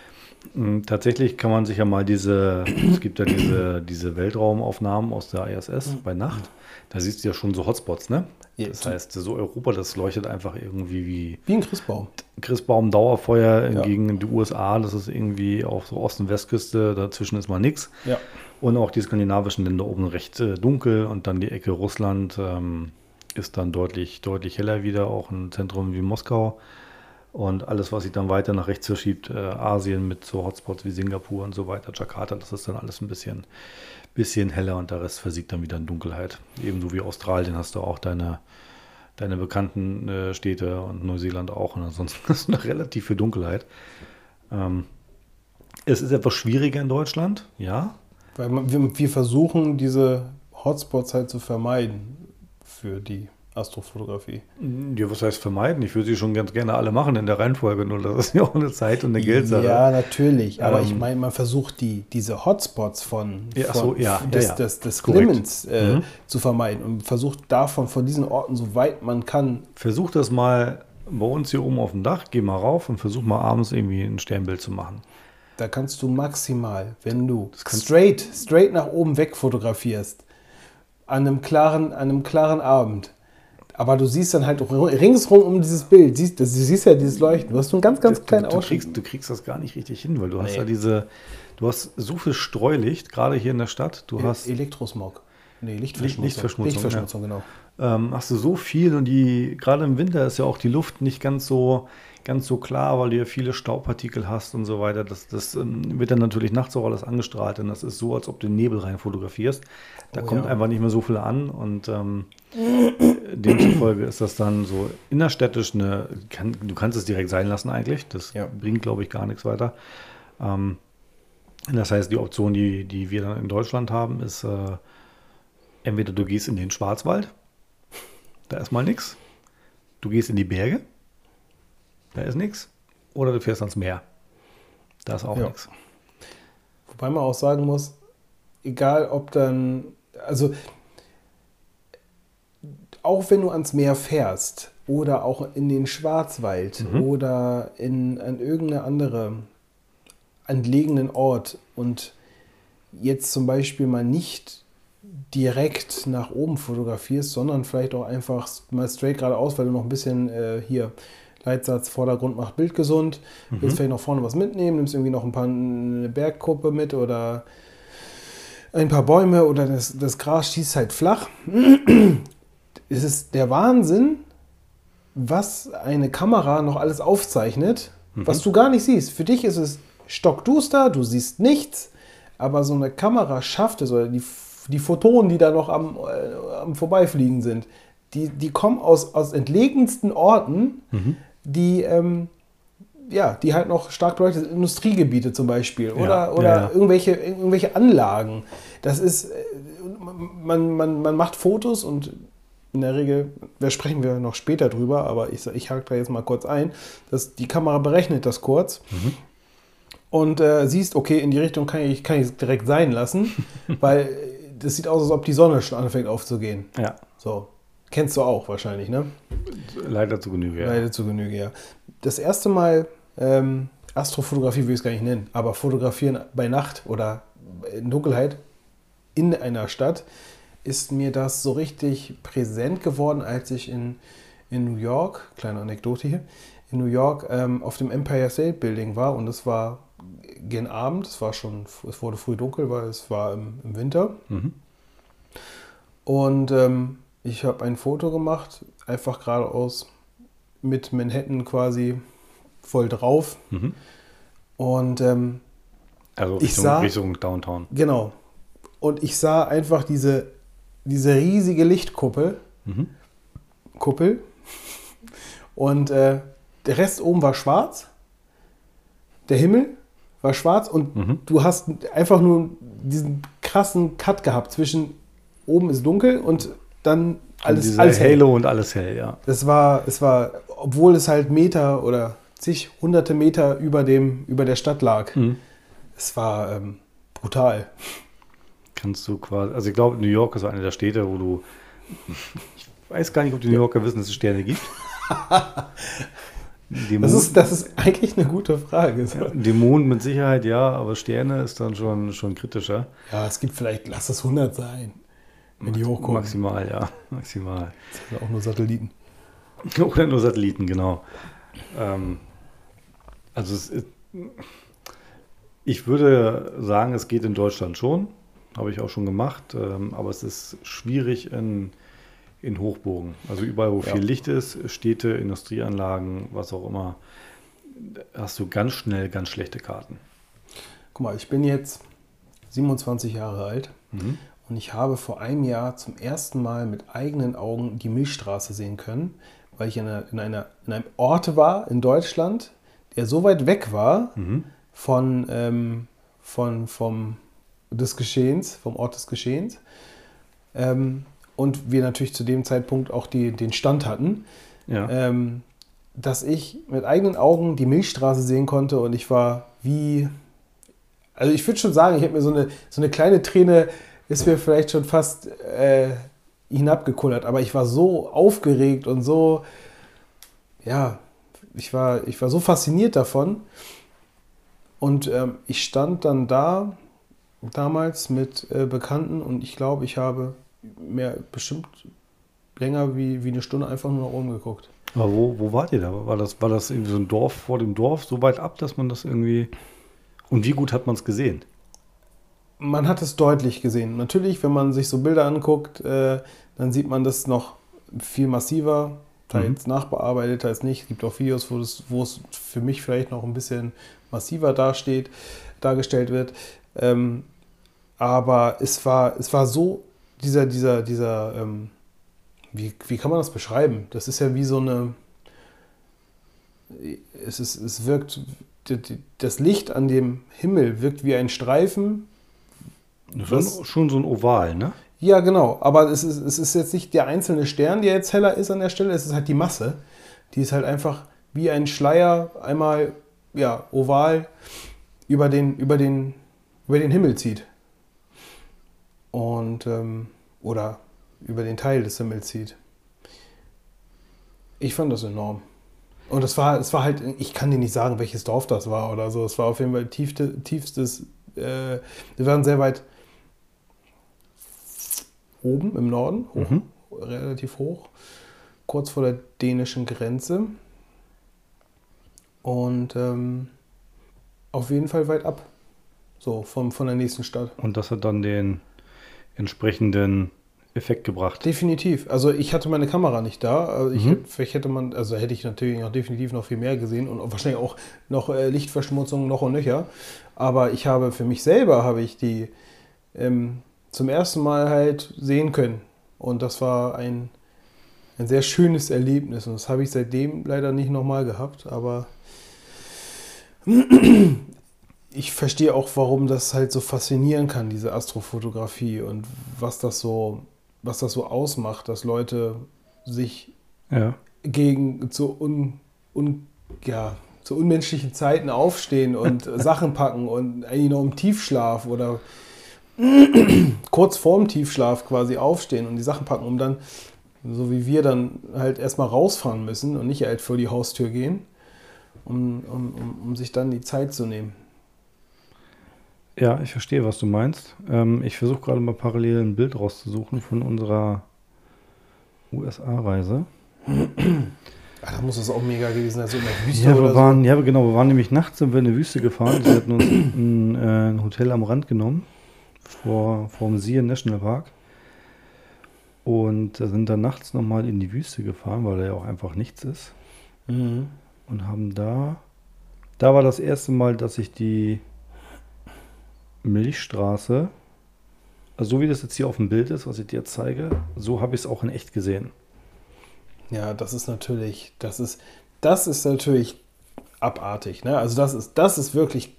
Mm, Tatsächlich kann man sich ja mal diese, es gibt ja diese, diese Weltraumaufnahmen aus der ISS bei Nacht. Da siehst du ja schon so Hotspots, ne? Das heißt, so Europa, das leuchtet einfach irgendwie wie Wie ein Christbaum. Christbaum Dauerfeuer Ja. gegen die USA. Das ist irgendwie auch so Ost- und Westküste, dazwischen ist mal nichts. Ja. Und auch die skandinavischen Länder oben recht äh, dunkel und dann die Ecke Russland ähm, ist dann deutlich, deutlich heller wieder, auch ein Zentrum wie Moskau. Und alles, was sich dann weiter nach rechts verschiebt, äh, Asien mit so Hotspots wie Singapur und so weiter, Jakarta, das ist dann alles ein bisschen, bisschen heller und der Rest versiegt dann wieder in Dunkelheit. Ebenso wie Australien hast du auch deine, deine bekannten äh, Städte und Neuseeland auch. Und ansonsten [LAUGHS] ist noch relativ viel Dunkelheit. Ähm, es ist etwas schwieriger in Deutschland, ja. Weil wir versuchen, diese Hotspots halt zu vermeiden für die Astrofotografie. Ja, was heißt vermeiden? Ich würde sie schon ganz gerne alle machen in der Reihenfolge, nur das ist ja auch eine Zeit und eine Geldsache. Ja, natürlich. Aber Ähm, ich meine, man versucht die, diese Hotspots von, Ja, ach so, von ja, des, ja, ja. des, des. Glimmens äh, Mhm. zu vermeiden und versucht davon, von diesen Orten, so weit man kann, Versuch das mal bei uns hier oben auf dem Dach, geh mal rauf und versuch mal abends irgendwie ein Sternbild zu machen. da kannst du maximal, wenn du straight, straight nach oben weg fotografierst, an einem klaren, an einem klaren Abend. Aber du siehst dann halt ringsrum um dieses Bild, siehst, du siehst ja dieses Leuchten. Du hast nur einen ganz, ganz du, kleinen du, Ausschnitt. kriegst, du kriegst das gar nicht richtig hin, weil du hast Nee. ja diese, du hast so viel Streulicht, gerade hier in der Stadt, du hast, Elektrosmog. Nee, Lichtverschmutzung. Lichtverschmutzung, Lichtverschmutzung, genau. ähm, hast du so viel und die, gerade im Winter ist ja auch die Luft nicht ganz so, ganz so klar, weil du ja viele Staubpartikel hast und so weiter. Das, das ähm, wird dann natürlich nachts auch alles angestrahlt und das ist so, als ob du den Nebel rein fotografierst. Da Oh kommt ja. einfach nicht mehr so viel an und ähm, demzufolge ist das dann so innerstädtisch eine, kann, du kannst es direkt sein lassen eigentlich. Das Ja. bringt, glaube ich, gar nichts weiter. Ähm, das heißt, die Option, die, die wir dann in Deutschland haben, ist äh, entweder du gehst in den Schwarzwald, da ist mal nichts. Du gehst in die Berge, da ist nichts. Oder du fährst ans Meer, da ist auch Ja. nichts. Wobei man auch sagen muss, egal ob dann, also auch wenn du ans Meer fährst oder auch in den Schwarzwald oder in an irgendeine andere entlegenen Ort und jetzt zum Beispiel mal nicht direkt nach oben fotografierst, sondern vielleicht auch einfach mal straight geradeaus, weil du noch ein bisschen äh, hier Leitsatz Vordergrund macht Bild gesund, willst vielleicht noch vorne was mitnehmen, nimmst irgendwie noch ein paar eine Bergkuppe mit oder ein paar Bäume oder das, das Gras schießt halt flach. [CLEARS THROAT] es ist der Wahnsinn, was eine Kamera noch alles aufzeichnet, was du gar nicht siehst. Für dich ist es stockduster, du siehst nichts, aber so eine Kamera schafft es, oder die, die Photonen, die da noch am, äh, am Vorbeifliegen sind, die, die kommen aus, aus entlegensten Orten, die, ähm, ja, die halt noch stark beleuchtet sind. Industriegebiete zum Beispiel oder, Ja, oder ja. Irgendwelche, irgendwelche Anlagen. Das ist, äh, man, man, man macht Fotos und in der Regel, da sprechen wir noch später drüber, aber ich, ich hake da jetzt mal kurz ein, dass die Kamera berechnet das kurz und äh, siehst, okay, in die Richtung kann ich, kann ich direkt sein lassen, [LAUGHS] weil äh, das sieht aus, als ob die Sonne schon anfängt aufzugehen. Ja, So, kennst du auch wahrscheinlich, ne? leider zu Genüge. Ja. Leider zu Genüge, ja. Das erste Mal ähm, Astrofotografie will ich es gar nicht nennen, aber fotografieren bei Nacht oder in Dunkelheit in einer Stadt ist mir das so richtig präsent geworden, als ich in, in New York, kleine Anekdote hier, in New York ähm, auf dem Empire State Building war und es war gen Abend, es war schon, es wurde früh dunkel, weil es war im, im Winter. Mhm. Und ähm, ich habe ein Foto gemacht, einfach geradeaus mit Manhattan quasi voll drauf. Mhm. Und ähm, Also Ich Richtung, sah- Richtung Downtown. genau. Und ich sah einfach diese, diese riesige Lichtkuppel. Mhm. Kuppel. Und äh, der Rest oben war schwarz. Der Himmel war schwarz und Mhm. du hast einfach nur diesen krassen Cut gehabt zwischen oben ist dunkel und dann alles, Diese alles hell. Halo und alles hell, ja. Das war, es war, obwohl es halt Meter oder zig hunderte Meter über, dem, über der Stadt lag. Mhm. Es war ähm, brutal. Kannst du quasi, also ich glaube, New York ist eine der Städte, wo du, ich weiß gar nicht, ob die New Yorker wissen, dass es Sterne gibt. [LAUGHS] Das ist, das ist eigentlich eine gute Frage. So. den Mond mit Sicherheit ja, aber Sterne ist dann schon, schon kritischer. Ja, es gibt vielleicht, lass es 100 sein, wenn die hochkommen. Maximal, ja, [LAUGHS] maximal. Das sind auch nur Satelliten. [LAUGHS] Oder nur Satelliten, genau. Ähm, also es ich würde sagen, es geht in Deutschland schon. Habe ich auch schon gemacht. Ähm, aber es ist schwierig in, in Hochburgen. Also überall, wo Ja. viel Licht ist, Städte, Industrieanlagen, was auch immer, hast du ganz schnell ganz schlechte Karten. Guck mal, ich bin jetzt 27 Jahre alt Mhm. Und ich habe vor einem Jahr zum ersten Mal mit eigenen Augen die Milchstraße sehen können, weil ich in, einer, in, einer, in einem Ort war in Deutschland, der so weit weg war Mhm. von, ähm, von, vom, des Geschehens, vom Ort des Geschehens. Ähm, und wir natürlich zu dem Zeitpunkt auch die, den Stand hatten, Ja. ähm, dass ich mit eigenen Augen die Milchstraße sehen konnte und ich war wie, also ich würde schon sagen, ich habe mir so eine, so eine kleine Träne, ist mir vielleicht schon fast äh, hinabgekullert, aber ich war so aufgeregt und so, ja, ich war, ich war so fasziniert davon und ähm, ich stand dann da damals mit äh, Bekannten und ich glaube, ich habe mehr bestimmt länger wie, wie eine Stunde einfach nur nach oben geguckt. Aber wo, wo wart ihr da? War das, war das irgendwie so ein Dorf vor dem Dorf, so weit ab, dass man das irgendwie. Und wie gut hat man es gesehen? Man hat es deutlich gesehen. Natürlich, wenn man sich so Bilder anguckt, äh, dann sieht man das noch viel massiver, teils nachbearbeitet, teils nicht. Es gibt auch Videos, wo, das, wo es für mich vielleicht noch ein bisschen massiver dasteht, dargestellt wird. Ähm, aber es war, es war so, dieser, dieser, dieser, ähm, wie, wie kann man das beschreiben? Das ist ja wie so eine, es, ist, es wirkt, das Licht an dem Himmel wirkt wie ein Streifen. Schon, schon so ein Oval, ne? Ja, genau, aber es ist, es ist jetzt nicht der einzelne Stern, der jetzt heller ist an der Stelle, es ist halt die Masse. Die ist halt einfach wie ein Schleier einmal ja, oval über den, über, den, über den Himmel zieht. Und, ähm, oder über den Teil des Himmels zieht. Ich fand das enorm. Und es war, es war halt, ich kann dir nicht sagen, welches Dorf das war oder so. Es war auf jeden Fall tiefste, tiefstes, äh, wir waren sehr weit oben im Norden, hoch, Mhm. relativ hoch, kurz vor der dänischen Grenze. Und ähm, auf jeden Fall weit ab. So, vom, von der nächsten Stadt. Und das hat dann den entsprechenden Effekt gebracht. Definitiv. Also ich hatte meine Kamera nicht da. Also ich, Mhm. Vielleicht hätte man, also hätte ich natürlich noch definitiv noch viel mehr gesehen und wahrscheinlich auch noch äh, Lichtverschmutzung noch und nöcher. Aber ich habe für mich selber habe ich die ähm, zum ersten Mal halt sehen können. Und das war ein, ein sehr schönes Erlebnis und das habe ich seitdem leider nicht nochmal gehabt, aber [CLEARS THROAT] ich verstehe auch, warum das halt so faszinieren kann, diese Astrofotografie und was das so, was das so ausmacht, dass Leute sich Ja. gegen zu, un, un, ja, zu unmenschlichen Zeiten aufstehen und [LAUGHS] Sachen packen und eigentlich noch im Tiefschlaf oder [CLEARS THROAT] kurz vorm Tiefschlaf quasi aufstehen und die Sachen packen, um dann, so wie wir dann halt erstmal rausfahren müssen und nicht halt vor die Haustür gehen, um, um, um, um sich dann die Zeit zu nehmen. Ja, ich verstehe, was du meinst. Ähm, ich versuche gerade mal parallel ein Bild rauszusuchen von unserer USA-Reise. Ah, [CLEARS THROAT] da muss es auch mega gewesen sein, so in der Wüste Ja, wir waren, ja, genau, wir waren nämlich nachts sind wir in die Wüste gefahren. Sie hatten uns [CLEARS THROAT] ein, äh, ein Hotel am Rand genommen, vor, vor dem Sien National Park. Und sind dann nachts nochmal in die Wüste gefahren, weil da ja auch einfach nichts ist. Mhm. Und haben da, da war das erste Mal, dass ich die Milchstraße, also so wie das jetzt hier auf dem Bild ist, was ich dir zeige, so habe ich es auch in echt gesehen. Ja, das ist natürlich, das ist, das ist natürlich abartig. Ne? Also das ist, das ist wirklich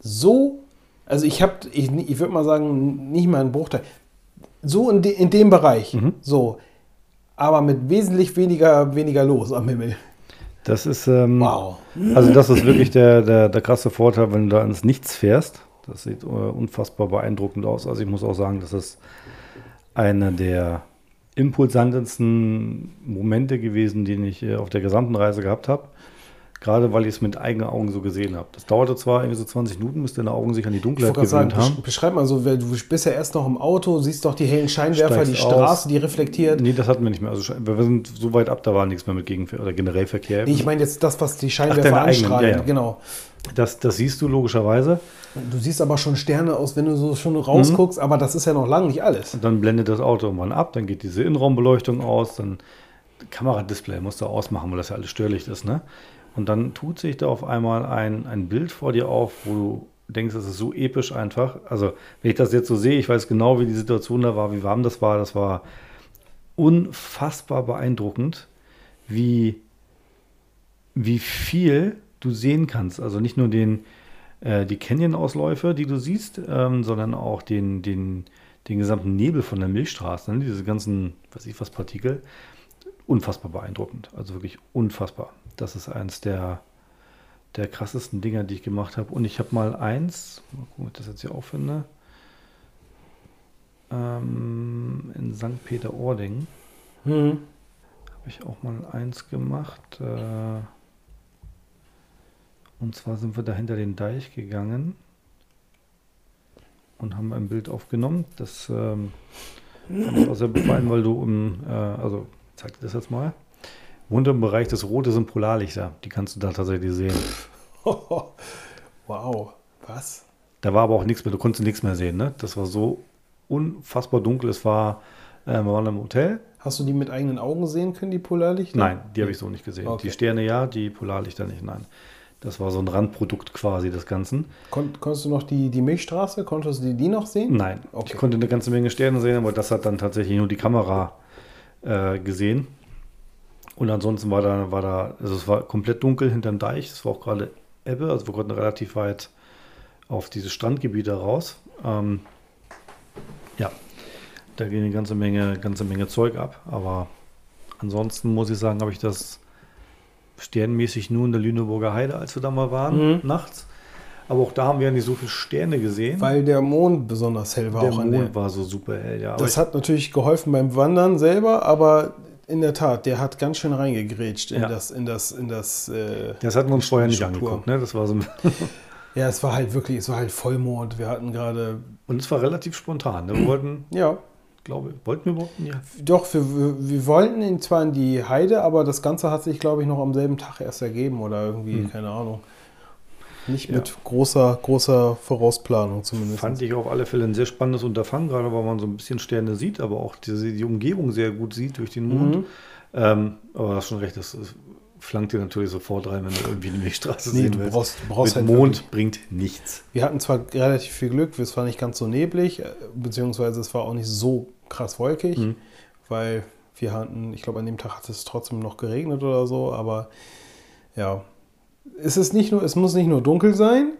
so, also ich habe, ich, ich würde mal sagen, nicht mal einen Bruchteil. So in, de, in dem Bereich, Mhm. so, aber mit wesentlich weniger, weniger los am Himmel. Das ist, ähm, Wow. Also das ist wirklich der, der, der krasse Vorteil, wenn du da ins Nichts fährst. Das sieht äh, unfassbar beeindruckend aus. Also ich muss auch sagen, das ist einer der impulsantendsten Momente gewesen, den ich äh, auf der gesamten Reise gehabt habe. Gerade weil ich es mit eigenen Augen so gesehen habe. Das dauerte zwar irgendwie so 20 Minuten, bis deine Augen sich an die Ich Dunkelheit gewöhnt sagen, haben. besch- beschreib mal so, du bist ja erst noch im Auto, siehst doch die hellen Scheinwerfer, Steigst die Straße, aus. die reflektiert. Nee, das hatten wir nicht mehr. Also wir sind so weit ab, da war nichts mehr mit Gegenverkehr oder generell Verkehr. Nee, ich meine jetzt das, was die Scheinwerfer eigenen, anstrahlen. ja, ja. Genau. das, das siehst du logischerweise. Du siehst aber schon Sterne aus, wenn du so schon rausguckst, aber das ist ja noch lange nicht alles. Und dann blendet das Auto irgendwann ab, dann geht diese Innenraumbeleuchtung aus, dann Kameradisplay musst du ausmachen, weil das ja alles störlich ist, ne? Und dann tut sich da auf einmal ein, ein Bild vor dir auf, wo du denkst, das ist so episch einfach. Also, wenn ich das jetzt so sehe, ich weiß genau, wie die Situation da war, wie warm das war. Das war unfassbar beeindruckend, wie, wie viel du sehen kannst. Also nicht nur den, äh, die Canyon-Ausläufe, die du siehst, ähm, sondern auch den, den, den gesamten Nebel von der Milchstraße, ne? diese ganzen, weiß ich was, Partikel. Unfassbar beeindruckend. Also wirklich unfassbar. Das ist eins der, der krassesten Dinger, die ich gemacht habe. Und ich habe mal eins, mal gucken, ob ich das jetzt hier auch finde, ähm, in St. Peter-Ording Hm. habe ich auch mal eins gemacht. Äh, und zwar sind wir da hinter den Deich gegangen und haben ein Bild aufgenommen. Das ähm, fand ich auch sehr befallen, weil du im, äh, also ich zeig dir das jetzt mal. Im unteren Bereich des Rote sind Polarlichter. Die kannst du da tatsächlich sehen. [LAUGHS] wow. Was? Da war aber auch nichts mehr, du konntest nichts mehr sehen. Ne? Das war so unfassbar dunkel. Es war, äh, wir waren im Hotel. Hast du die mit eigenen Augen sehen können, die Polarlichter? Nein, die habe ich so nicht gesehen. Okay. Die Sterne ja, die Polarlichter nicht, nein. Das war so ein Randprodukt quasi des Ganzen. Kon konntest du noch die, die Milchstraße, konntest du die, die noch sehen? Nein, Okay. ich konnte eine ganze Menge Sterne sehen, aber das hat dann tatsächlich nur die Kamera äh, gesehen. Und ansonsten war da, war da, also es war komplett dunkel hinterm Deich. Es war auch gerade Ebbe, also wir konnten relativ weit auf dieses Strandgebiet da raus. Ähm, ja, da ging eine ganze Menge, ganze Menge Zeug ab. Aber ansonsten muss ich sagen, habe ich das sternmäßig nur in der Lüneburger Heide, als wir da mal waren, Mhm. nachts. Aber auch da haben wir ja nicht so viele Sterne gesehen. Weil der Mond besonders hell war der auch an Mond der. war so super hell, ja. Aber Das hat natürlich geholfen beim Wandern selber, aber in der Tat, der hat ganz schön reingegrätscht in Ja. das, in das, in das. Äh, das hatten wir uns vorher nicht Struktur. angeguckt. Ne? Das war so, [LAUGHS] ja, es war halt wirklich, es war halt Vollmond. Wir hatten gerade, und es war relativ spontan. Ne? Wir wollten, ja, glaube ich, wollten wir überhaupt? Ja. doch, wir, wir wollten ihn zwar in die Heide, aber das Ganze hat sich, glaube ich, noch am selben Tag erst ergeben oder irgendwie, Hm. keine Ahnung. Nicht Ja. mit großer, großer Vorausplanung zumindest. Fand ich auf alle Fälle ein sehr spannendes Unterfangen, gerade weil man so ein bisschen Sterne sieht, aber auch diese, die Umgebung sehr gut sieht durch den Mond. Mhm. Ähm, aber du hast schon recht, das, das flankt dir natürlich sofort rein, wenn du irgendwie eine Milchstraße Nee, sehen willst. brauchst, brauchst Mit halt Mond wirklich- bringt nichts. Wir hatten zwar relativ viel Glück, es war nicht ganz so neblig, äh, beziehungsweise es war auch nicht so krass wolkig, Mhm. weil Wir hatten, ich glaube, an dem Tag hat es trotzdem noch geregnet oder so, aber ja. Es ist nicht nur, es muss nicht nur dunkel sein,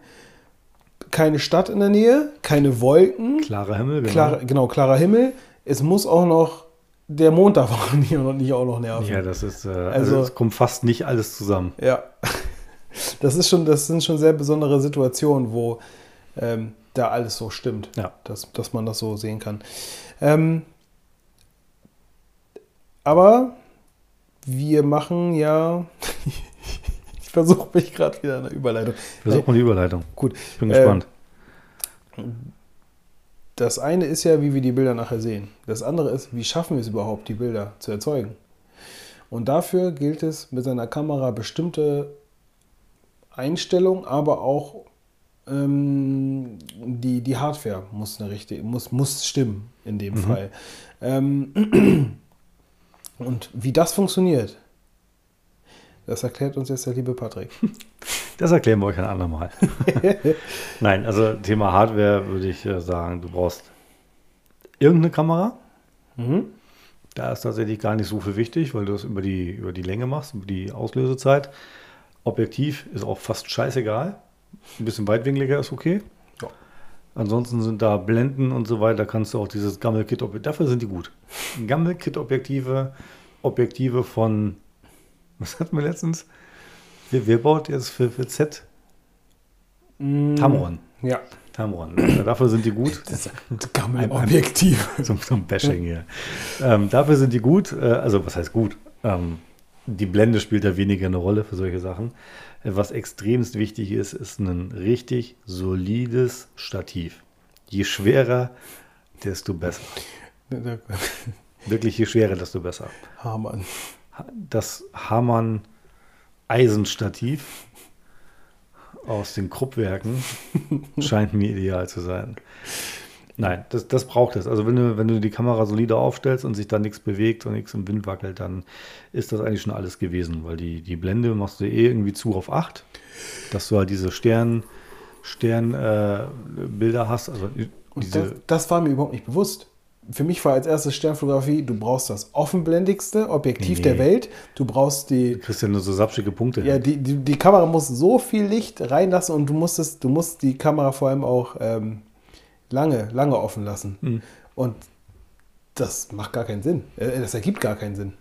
keine Stadt in der Nähe, keine Wolken, Klarer Himmel, genau. klar, genau, klarer Himmel. Es muss auch noch der Mond [LAUGHS] nicht, auch noch- nicht auch noch nerven. Ja, das ist, äh, also, Also- es kommt fast nicht alles zusammen. Ja. [LAUGHS] Das ist schon, das sind schon sehr besondere Situationen, wo ähm, da alles so stimmt. Ja. Dass, dass man das so sehen kann. Ähm, aber wir machen ja. Versuche mich gerade wieder an der Überleitung. Versuch mal die Überleitung. Gut. Ich bin gespannt. Das eine ist ja, wie wir die Bilder nachher sehen. Das andere ist, wie schaffen wir es überhaupt, die Bilder zu erzeugen. Und dafür gilt es, mit seiner Kamera bestimmte Einstellungen, aber auch ähm, die, die Hardware muss, eine richtige, muss, muss stimmen in dem Fall. Ähm, [CLEARS THROAT] und wie das funktioniert, das erklärt uns jetzt der liebe Patrick. [LAUGHS] Das erklären wir euch ein andermal. [LAUGHS] Nein, also Thema Hardware würde ich äh, sagen, du brauchst irgendeine Kamera. Mhm. Da ist tatsächlich gar nicht so viel wichtig, weil du das über die, über die Länge machst, über die Auslösezeit. Objektiv ist auch fast scheißegal. Ein bisschen weitwinkliger ist okay. Ja. Ansonsten sind da Blenden und so weiter, kannst du auch dieses Gammel-Kit-Objektiv, dafür sind die gut. Gammel-Kit-Objektive, Objektive von, was hatten wir letztens? Wer, wer baut jetzt für, für Z? Tamron. Ja. Tamron. [CLEARS THROAT] Dafür sind die gut. Das Gammel-Objektiv. Zum, [LAUGHS] zum Bashing hier. Ähm, dafür sind die gut. Äh, also, was heißt gut? Ähm, die Blende spielt da weniger eine Rolle für solche Sachen. Äh, was extremst wichtig ist, ist ein richtig solides Stativ. Je schwerer, desto besser. [LAUGHS] Wirklich, je schwerer, desto besser. Hamann. Das Hamann Eisenstativ aus den Kruppwerken [LAUGHS] scheint mir ideal zu sein. Nein, das, das braucht es. Also wenn du, wenn du die Kamera solide aufstellst und sich da nichts bewegt und nichts im Wind wackelt, dann ist das eigentlich schon alles gewesen, weil die, die Blende machst du eh irgendwie zu auf 8, dass du halt diese Stern, Stern äh, hast. Also diese, das, das war mir überhaupt nicht bewusst. Für mich war als erstes Sternfotografie, du brauchst das offenblendigste Objektiv Nee. der Welt. Du brauchst die, du kriegst ja nur so sapschige Punkte. ja, die, die, die Kamera muss so viel Licht reinlassen und du musst, es, du musst die Kamera vor allem auch ähm, lange, lange offen lassen. Hm. Und das macht gar keinen Sinn. Äh, Das ergibt gar keinen Sinn.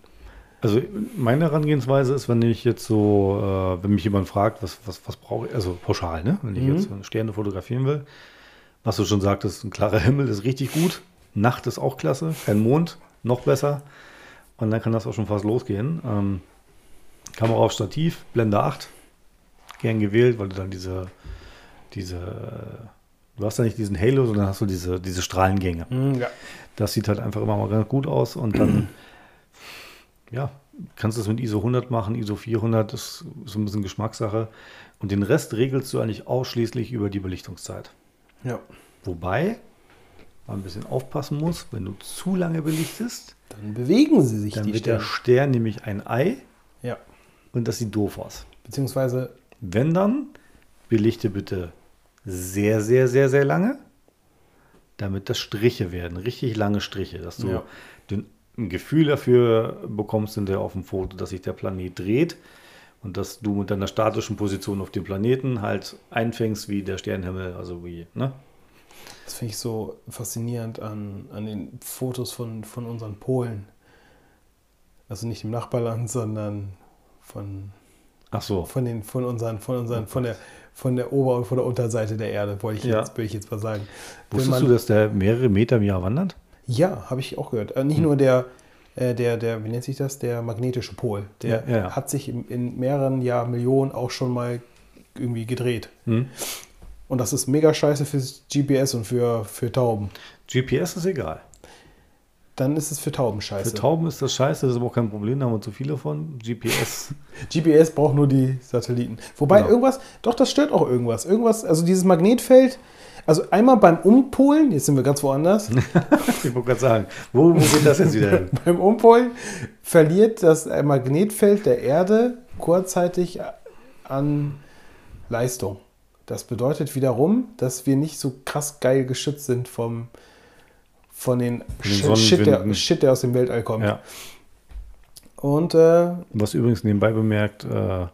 Also meine Herangehensweise ist, wenn ich jetzt so, äh, wenn mich jemand fragt, was, was, was brauche ich, also pauschal, ne? Wenn ich Mhm. jetzt Sterne fotografieren will, was du schon sagtest, ein klarer Himmel ist richtig gut, Nacht ist auch klasse, kein Mond, noch besser. Und dann kann das auch schon fast losgehen. Ähm, Kamera auf Stativ, Blende 8, gern gewählt, weil du dann diese, diese, du hast ja nicht diesen Halo, sondern hast du diese, diese Strahlengänge. Ja. Das sieht halt einfach immer mal ganz gut aus und dann, [CLEARS THROAT] ja, kannst du es mit ISO 100 machen, ISO 400, das ist so ein bisschen Geschmackssache. Und den Rest regelst du eigentlich ausschließlich über die Belichtungszeit. ja. Wobei man ein bisschen aufpassen muss, wenn du zu lange belichtest, Dann bewegen sie sich dann wird der Sterne. Stern nämlich ein Ei Ja. und das sieht doof aus. Beziehungsweise, Wenn dann, belichte bitte sehr, sehr, sehr, sehr lange, damit das Striche werden, richtig lange Striche, dass du Ja. den, ein Gefühl dafür bekommst hinterher auf dem Foto, dass sich der Planet dreht und dass du mit deiner statischen Position auf dem Planeten halt einfängst wie der Sternenhimmel, also wie, ne? Das finde ich so faszinierend an, an den Fotos von, von unseren Polen. Also nicht im Nachbarland, sondern von, Ach so, von, den, von unseren, von unseren, von der, von der Ober- und von der Unterseite der Erde, wollte ich, Ja. jetzt, will ich jetzt mal sagen. Wusstest man- du, dass der mehrere Meter im Jahr wandert? Ja, habe ich auch gehört. Äh, nicht Hm. nur der, äh, der, der, wie nennt sich das? Der magnetische Pol. Der Ja, ja, ja. hat sich in, in mehreren Jahr Millionen auch schon mal irgendwie gedreht. Hm? Und das ist mega scheiße fürs GPS und für, für Tauben. GPS ist egal. Dann ist es für Tauben scheiße. Für Tauben ist das scheiße, das ist aber auch kein Problem, da haben wir zu viele von. GPS, [LAUGHS] GPS braucht nur die Satelliten. Wobei Genau. irgendwas, doch, das stört auch irgendwas. Irgendwas, also dieses Magnetfeld, also einmal beim Umpolen, jetzt sind wir ganz woanders, [LAUGHS] ich wollte gerade sagen, wo, wo geht das jetzt wieder hin? [LAUGHS] beim Umpolen verliert das Magnetfeld der Erde kurzzeitig an Leistung. Das bedeutet wiederum, dass wir nicht so krass geil geschützt sind vom, von den den Shit, der. Shit, der aus dem Weltall kommt. Ja. Und äh, Was übrigens nebenbei bemerkt, äh,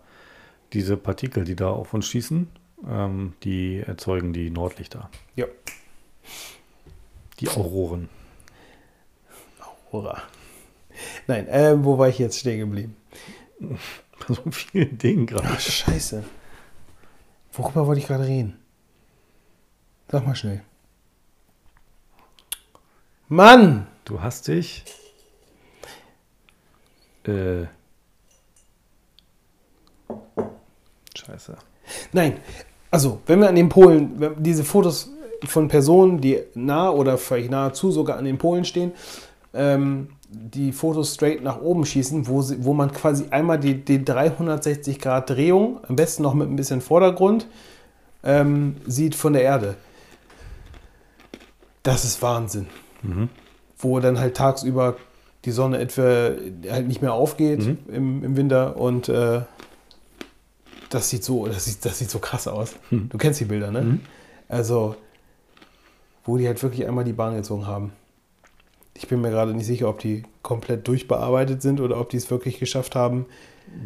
diese Partikel, die da auf uns schießen, ähm, die erzeugen die Nordlichter, ja, die Auroren. hurra. Nein, äh, wo war ich jetzt stehen geblieben? [LAUGHS] Bei so vielen Dingen gerade. Scheiße. Worüber wollte ich gerade reden? Sag mal schnell. Mann! Du hast dich. Äh. Scheiße. Nein, also, wenn wir an den Polen, diese Fotos von Personen, die nah oder vielleicht nahezu sogar an den Polen stehen, ähm, die Fotos straight nach oben schießen, wo, sie, wo man quasi einmal die, die 360 Grad Drehung, am besten noch mit ein bisschen Vordergrund, ähm, sieht von der Erde. Das ist Wahnsinn. Wo dann halt tagsüber die Sonne etwa halt nicht mehr aufgeht im, im Winter und äh, das sieht so, das sieht, das sieht so krass aus. Du kennst die Bilder, ne? Also, wo die halt wirklich einmal die Bahn gezogen haben. Ich bin mir gerade nicht sicher, ob die komplett durchbearbeitet sind oder ob die es wirklich geschafft haben.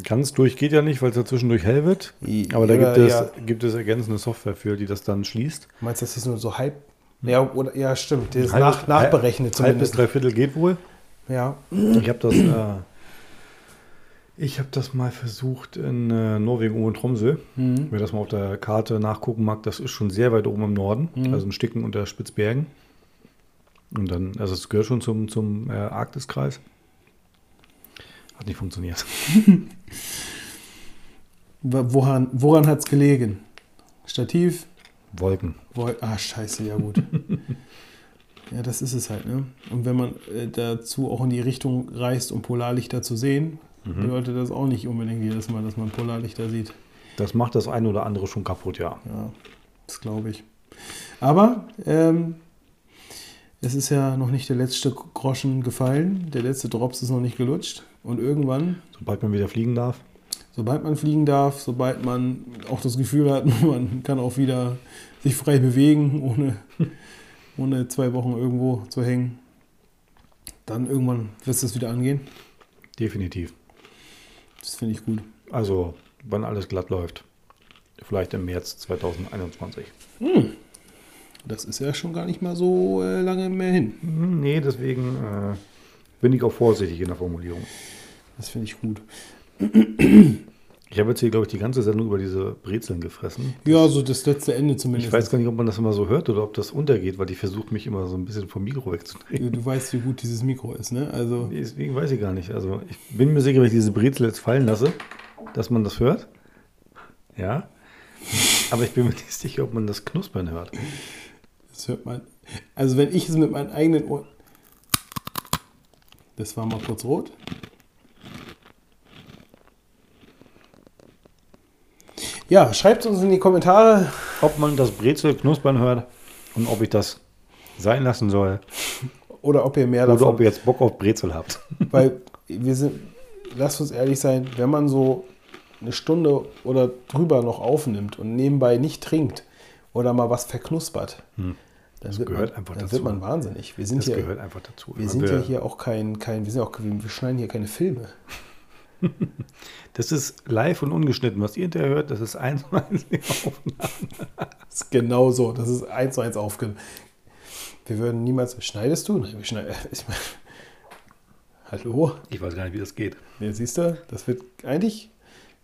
Ganz durch geht ja nicht, weil es ja zwischendurch hell wird. Aber da gibt es, ja. gibt es ergänzende Software für, die das dann schließt. Meinst du, das ist nur so halb? Ja, oder, ja stimmt. Das ist Halbes- nach, nachberechnet Halb bis zumindest. drei Viertel geht wohl. Ja. Ich habe das, äh, ich habe das mal versucht in äh, Norwegen oben in Tromsø. Mhm. Wer das mal auf der Karte nachgucken mag, das ist schon sehr weit oben im Norden, Mhm. also ein Stücken unter Spitzbergen. Und dann, also es gehört schon zum, zum äh, Arktiskreis. Hat nicht funktioniert. [LAUGHS] Woran, woran hat es gelegen? Stativ? Wolken. Woll- Ah, scheiße, ja gut. ja, das ist es halt, ne? Und wenn man äh, dazu auch in die Richtung reist, um Polarlichter zu sehen, bedeutet das auch nicht unbedingt jedes Mal, dass man Polarlichter sieht. Das macht das eine oder andere schon kaputt, ja. Ja, das glaube ich. Aber ähm, es ist ja noch nicht der letzte Groschen gefallen. Der letzte Drops ist noch nicht gelutscht. Und irgendwann, Sobald man wieder fliegen darf. sobald man fliegen darf, sobald man auch das Gefühl hat, [LAUGHS] man kann auch wieder sich frei bewegen, ohne, [LAUGHS] ohne zwei Wochen irgendwo zu hängen, dann irgendwann wird es wieder angehen. Definitiv. Das finde ich gut. Also, wann alles glatt läuft. Vielleicht im März 2021. Das ist ja schon gar nicht mal so äh, lange mehr hin. Hm, Nee, deswegen äh, bin ich auch vorsichtig in der Formulierung. Das finde ich gut. Ich habe jetzt hier, glaube ich, die ganze Sendung über diese Brezeln gefressen. Ja, so das letzte Ende zumindest. Ich weiß gar nicht, ob man das immer so hört oder ob das untergeht, weil ich versuche mich immer so ein bisschen vom Mikro wegzudrehen. Du, du weißt, wie gut dieses Mikro ist, ne? Also, Deswegen weiß ich gar nicht. Also ich bin mir sicher, wenn ich diese Brezel jetzt fallen lasse, dass man das hört. Ja. Aber ich bin mir nicht sicher, ob man das Knuspern hört. Das hört man. Also, wenn ich es mit meinen eigenen Ohren. Das war mal kurz rot. Ja, schreibt uns in die Kommentare, Ob man das Brezel knuspern hört und ob ich das sein lassen soll. oder ob ihr mehr Oder davon ob ihr jetzt Bock auf Brezel habt. [LAUGHS] Weil wir sind, lasst uns ehrlich sein, wenn man so eine Stunde oder drüber noch aufnimmt und nebenbei nicht trinkt oder mal was verknuspert, dann, wird, Hm. gehört man, einfach dann dazu. wird man wahnsinnig. Wir sind, Das hier, gehört einfach dazu. wir sind ja hier auch kein, kein wir, sind auch, wir schneiden hier keine Filme. [LAUGHS] Das ist live und ungeschnitten. Was ihr hinterher hört, das ist eins zu eins die Aufnahme. Das ist genau so. Das ist eins zu eins aufgenommen. Wir würden niemals. Schneidest du? Nein, wir schneiden. [LAUGHS] Ich meine, hallo? Ich weiß gar nicht, wie das geht. Nee, siehst du? Das wird eigentlich.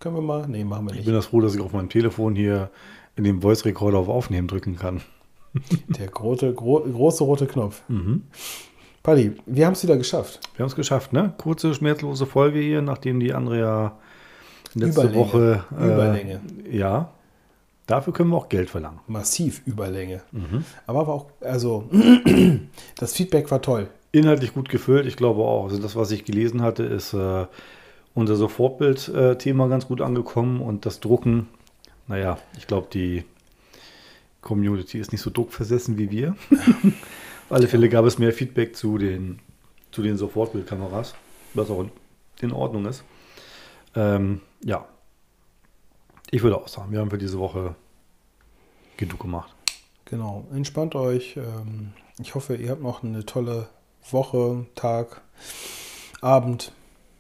Können wir mal. Nee, machen wir Ich nicht. bin das froh, dass ich auf meinem Telefon hier in dem Voice Recorder auf Aufnehmen drücken kann. [LAUGHS] Der große, gro große rote Knopf. Mhm. Paddy, wir haben es wieder geschafft. Wir haben es geschafft, ne? Kurze, schmerzlose Folge hier, nachdem die Andrea letzte Überlänge. Woche. äh, Überlänge. Ja. Dafür können wir auch Geld verlangen. Massiv Überlänge. Mhm. Aber war auch, also, [CLEARS THROAT] das Feedback war toll. Inhaltlich gut gefüllt, ich glaube auch. Also das, was ich gelesen hatte, ist äh, unser Sofortbild-Thema ganz gut angekommen und das Drucken, naja, ich glaube, die Community ist nicht so druckversessen wie wir. Auf [LAUGHS] alle Fälle gab es mehr Feedback zu den, zu den Sofortbildkameras, was auch in Ordnung ist. Ähm, ja, ich würde auch sagen, wir haben für diese Woche genug gemacht. Genau, entspannt euch. Ähm, Ich hoffe, ihr habt noch eine tolle Woche, Tag, Abend,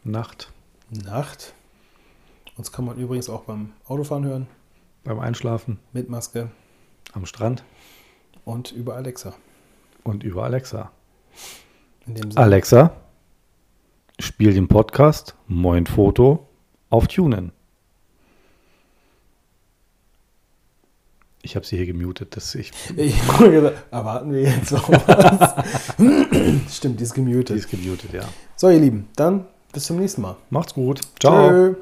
Nacht. Nacht. Uns kann man übrigens auch beim Autofahren hören, Beim Einschlafen. mit Maske Am Strand. und über Alexa. Und über Alexa. In dem Sinne. Alexa, spiel den Podcast Moin Foto auf TuneIn. Ich habe sie hier gemutet, dass ich. Ich erwarten wir jetzt noch was. [COUGHS] Stimmt, die ist Die gemutet. ist gemutet, ja. So, ihr Lieben, dann bis zum nächsten Mal. Macht's gut. Ciao. Tschö.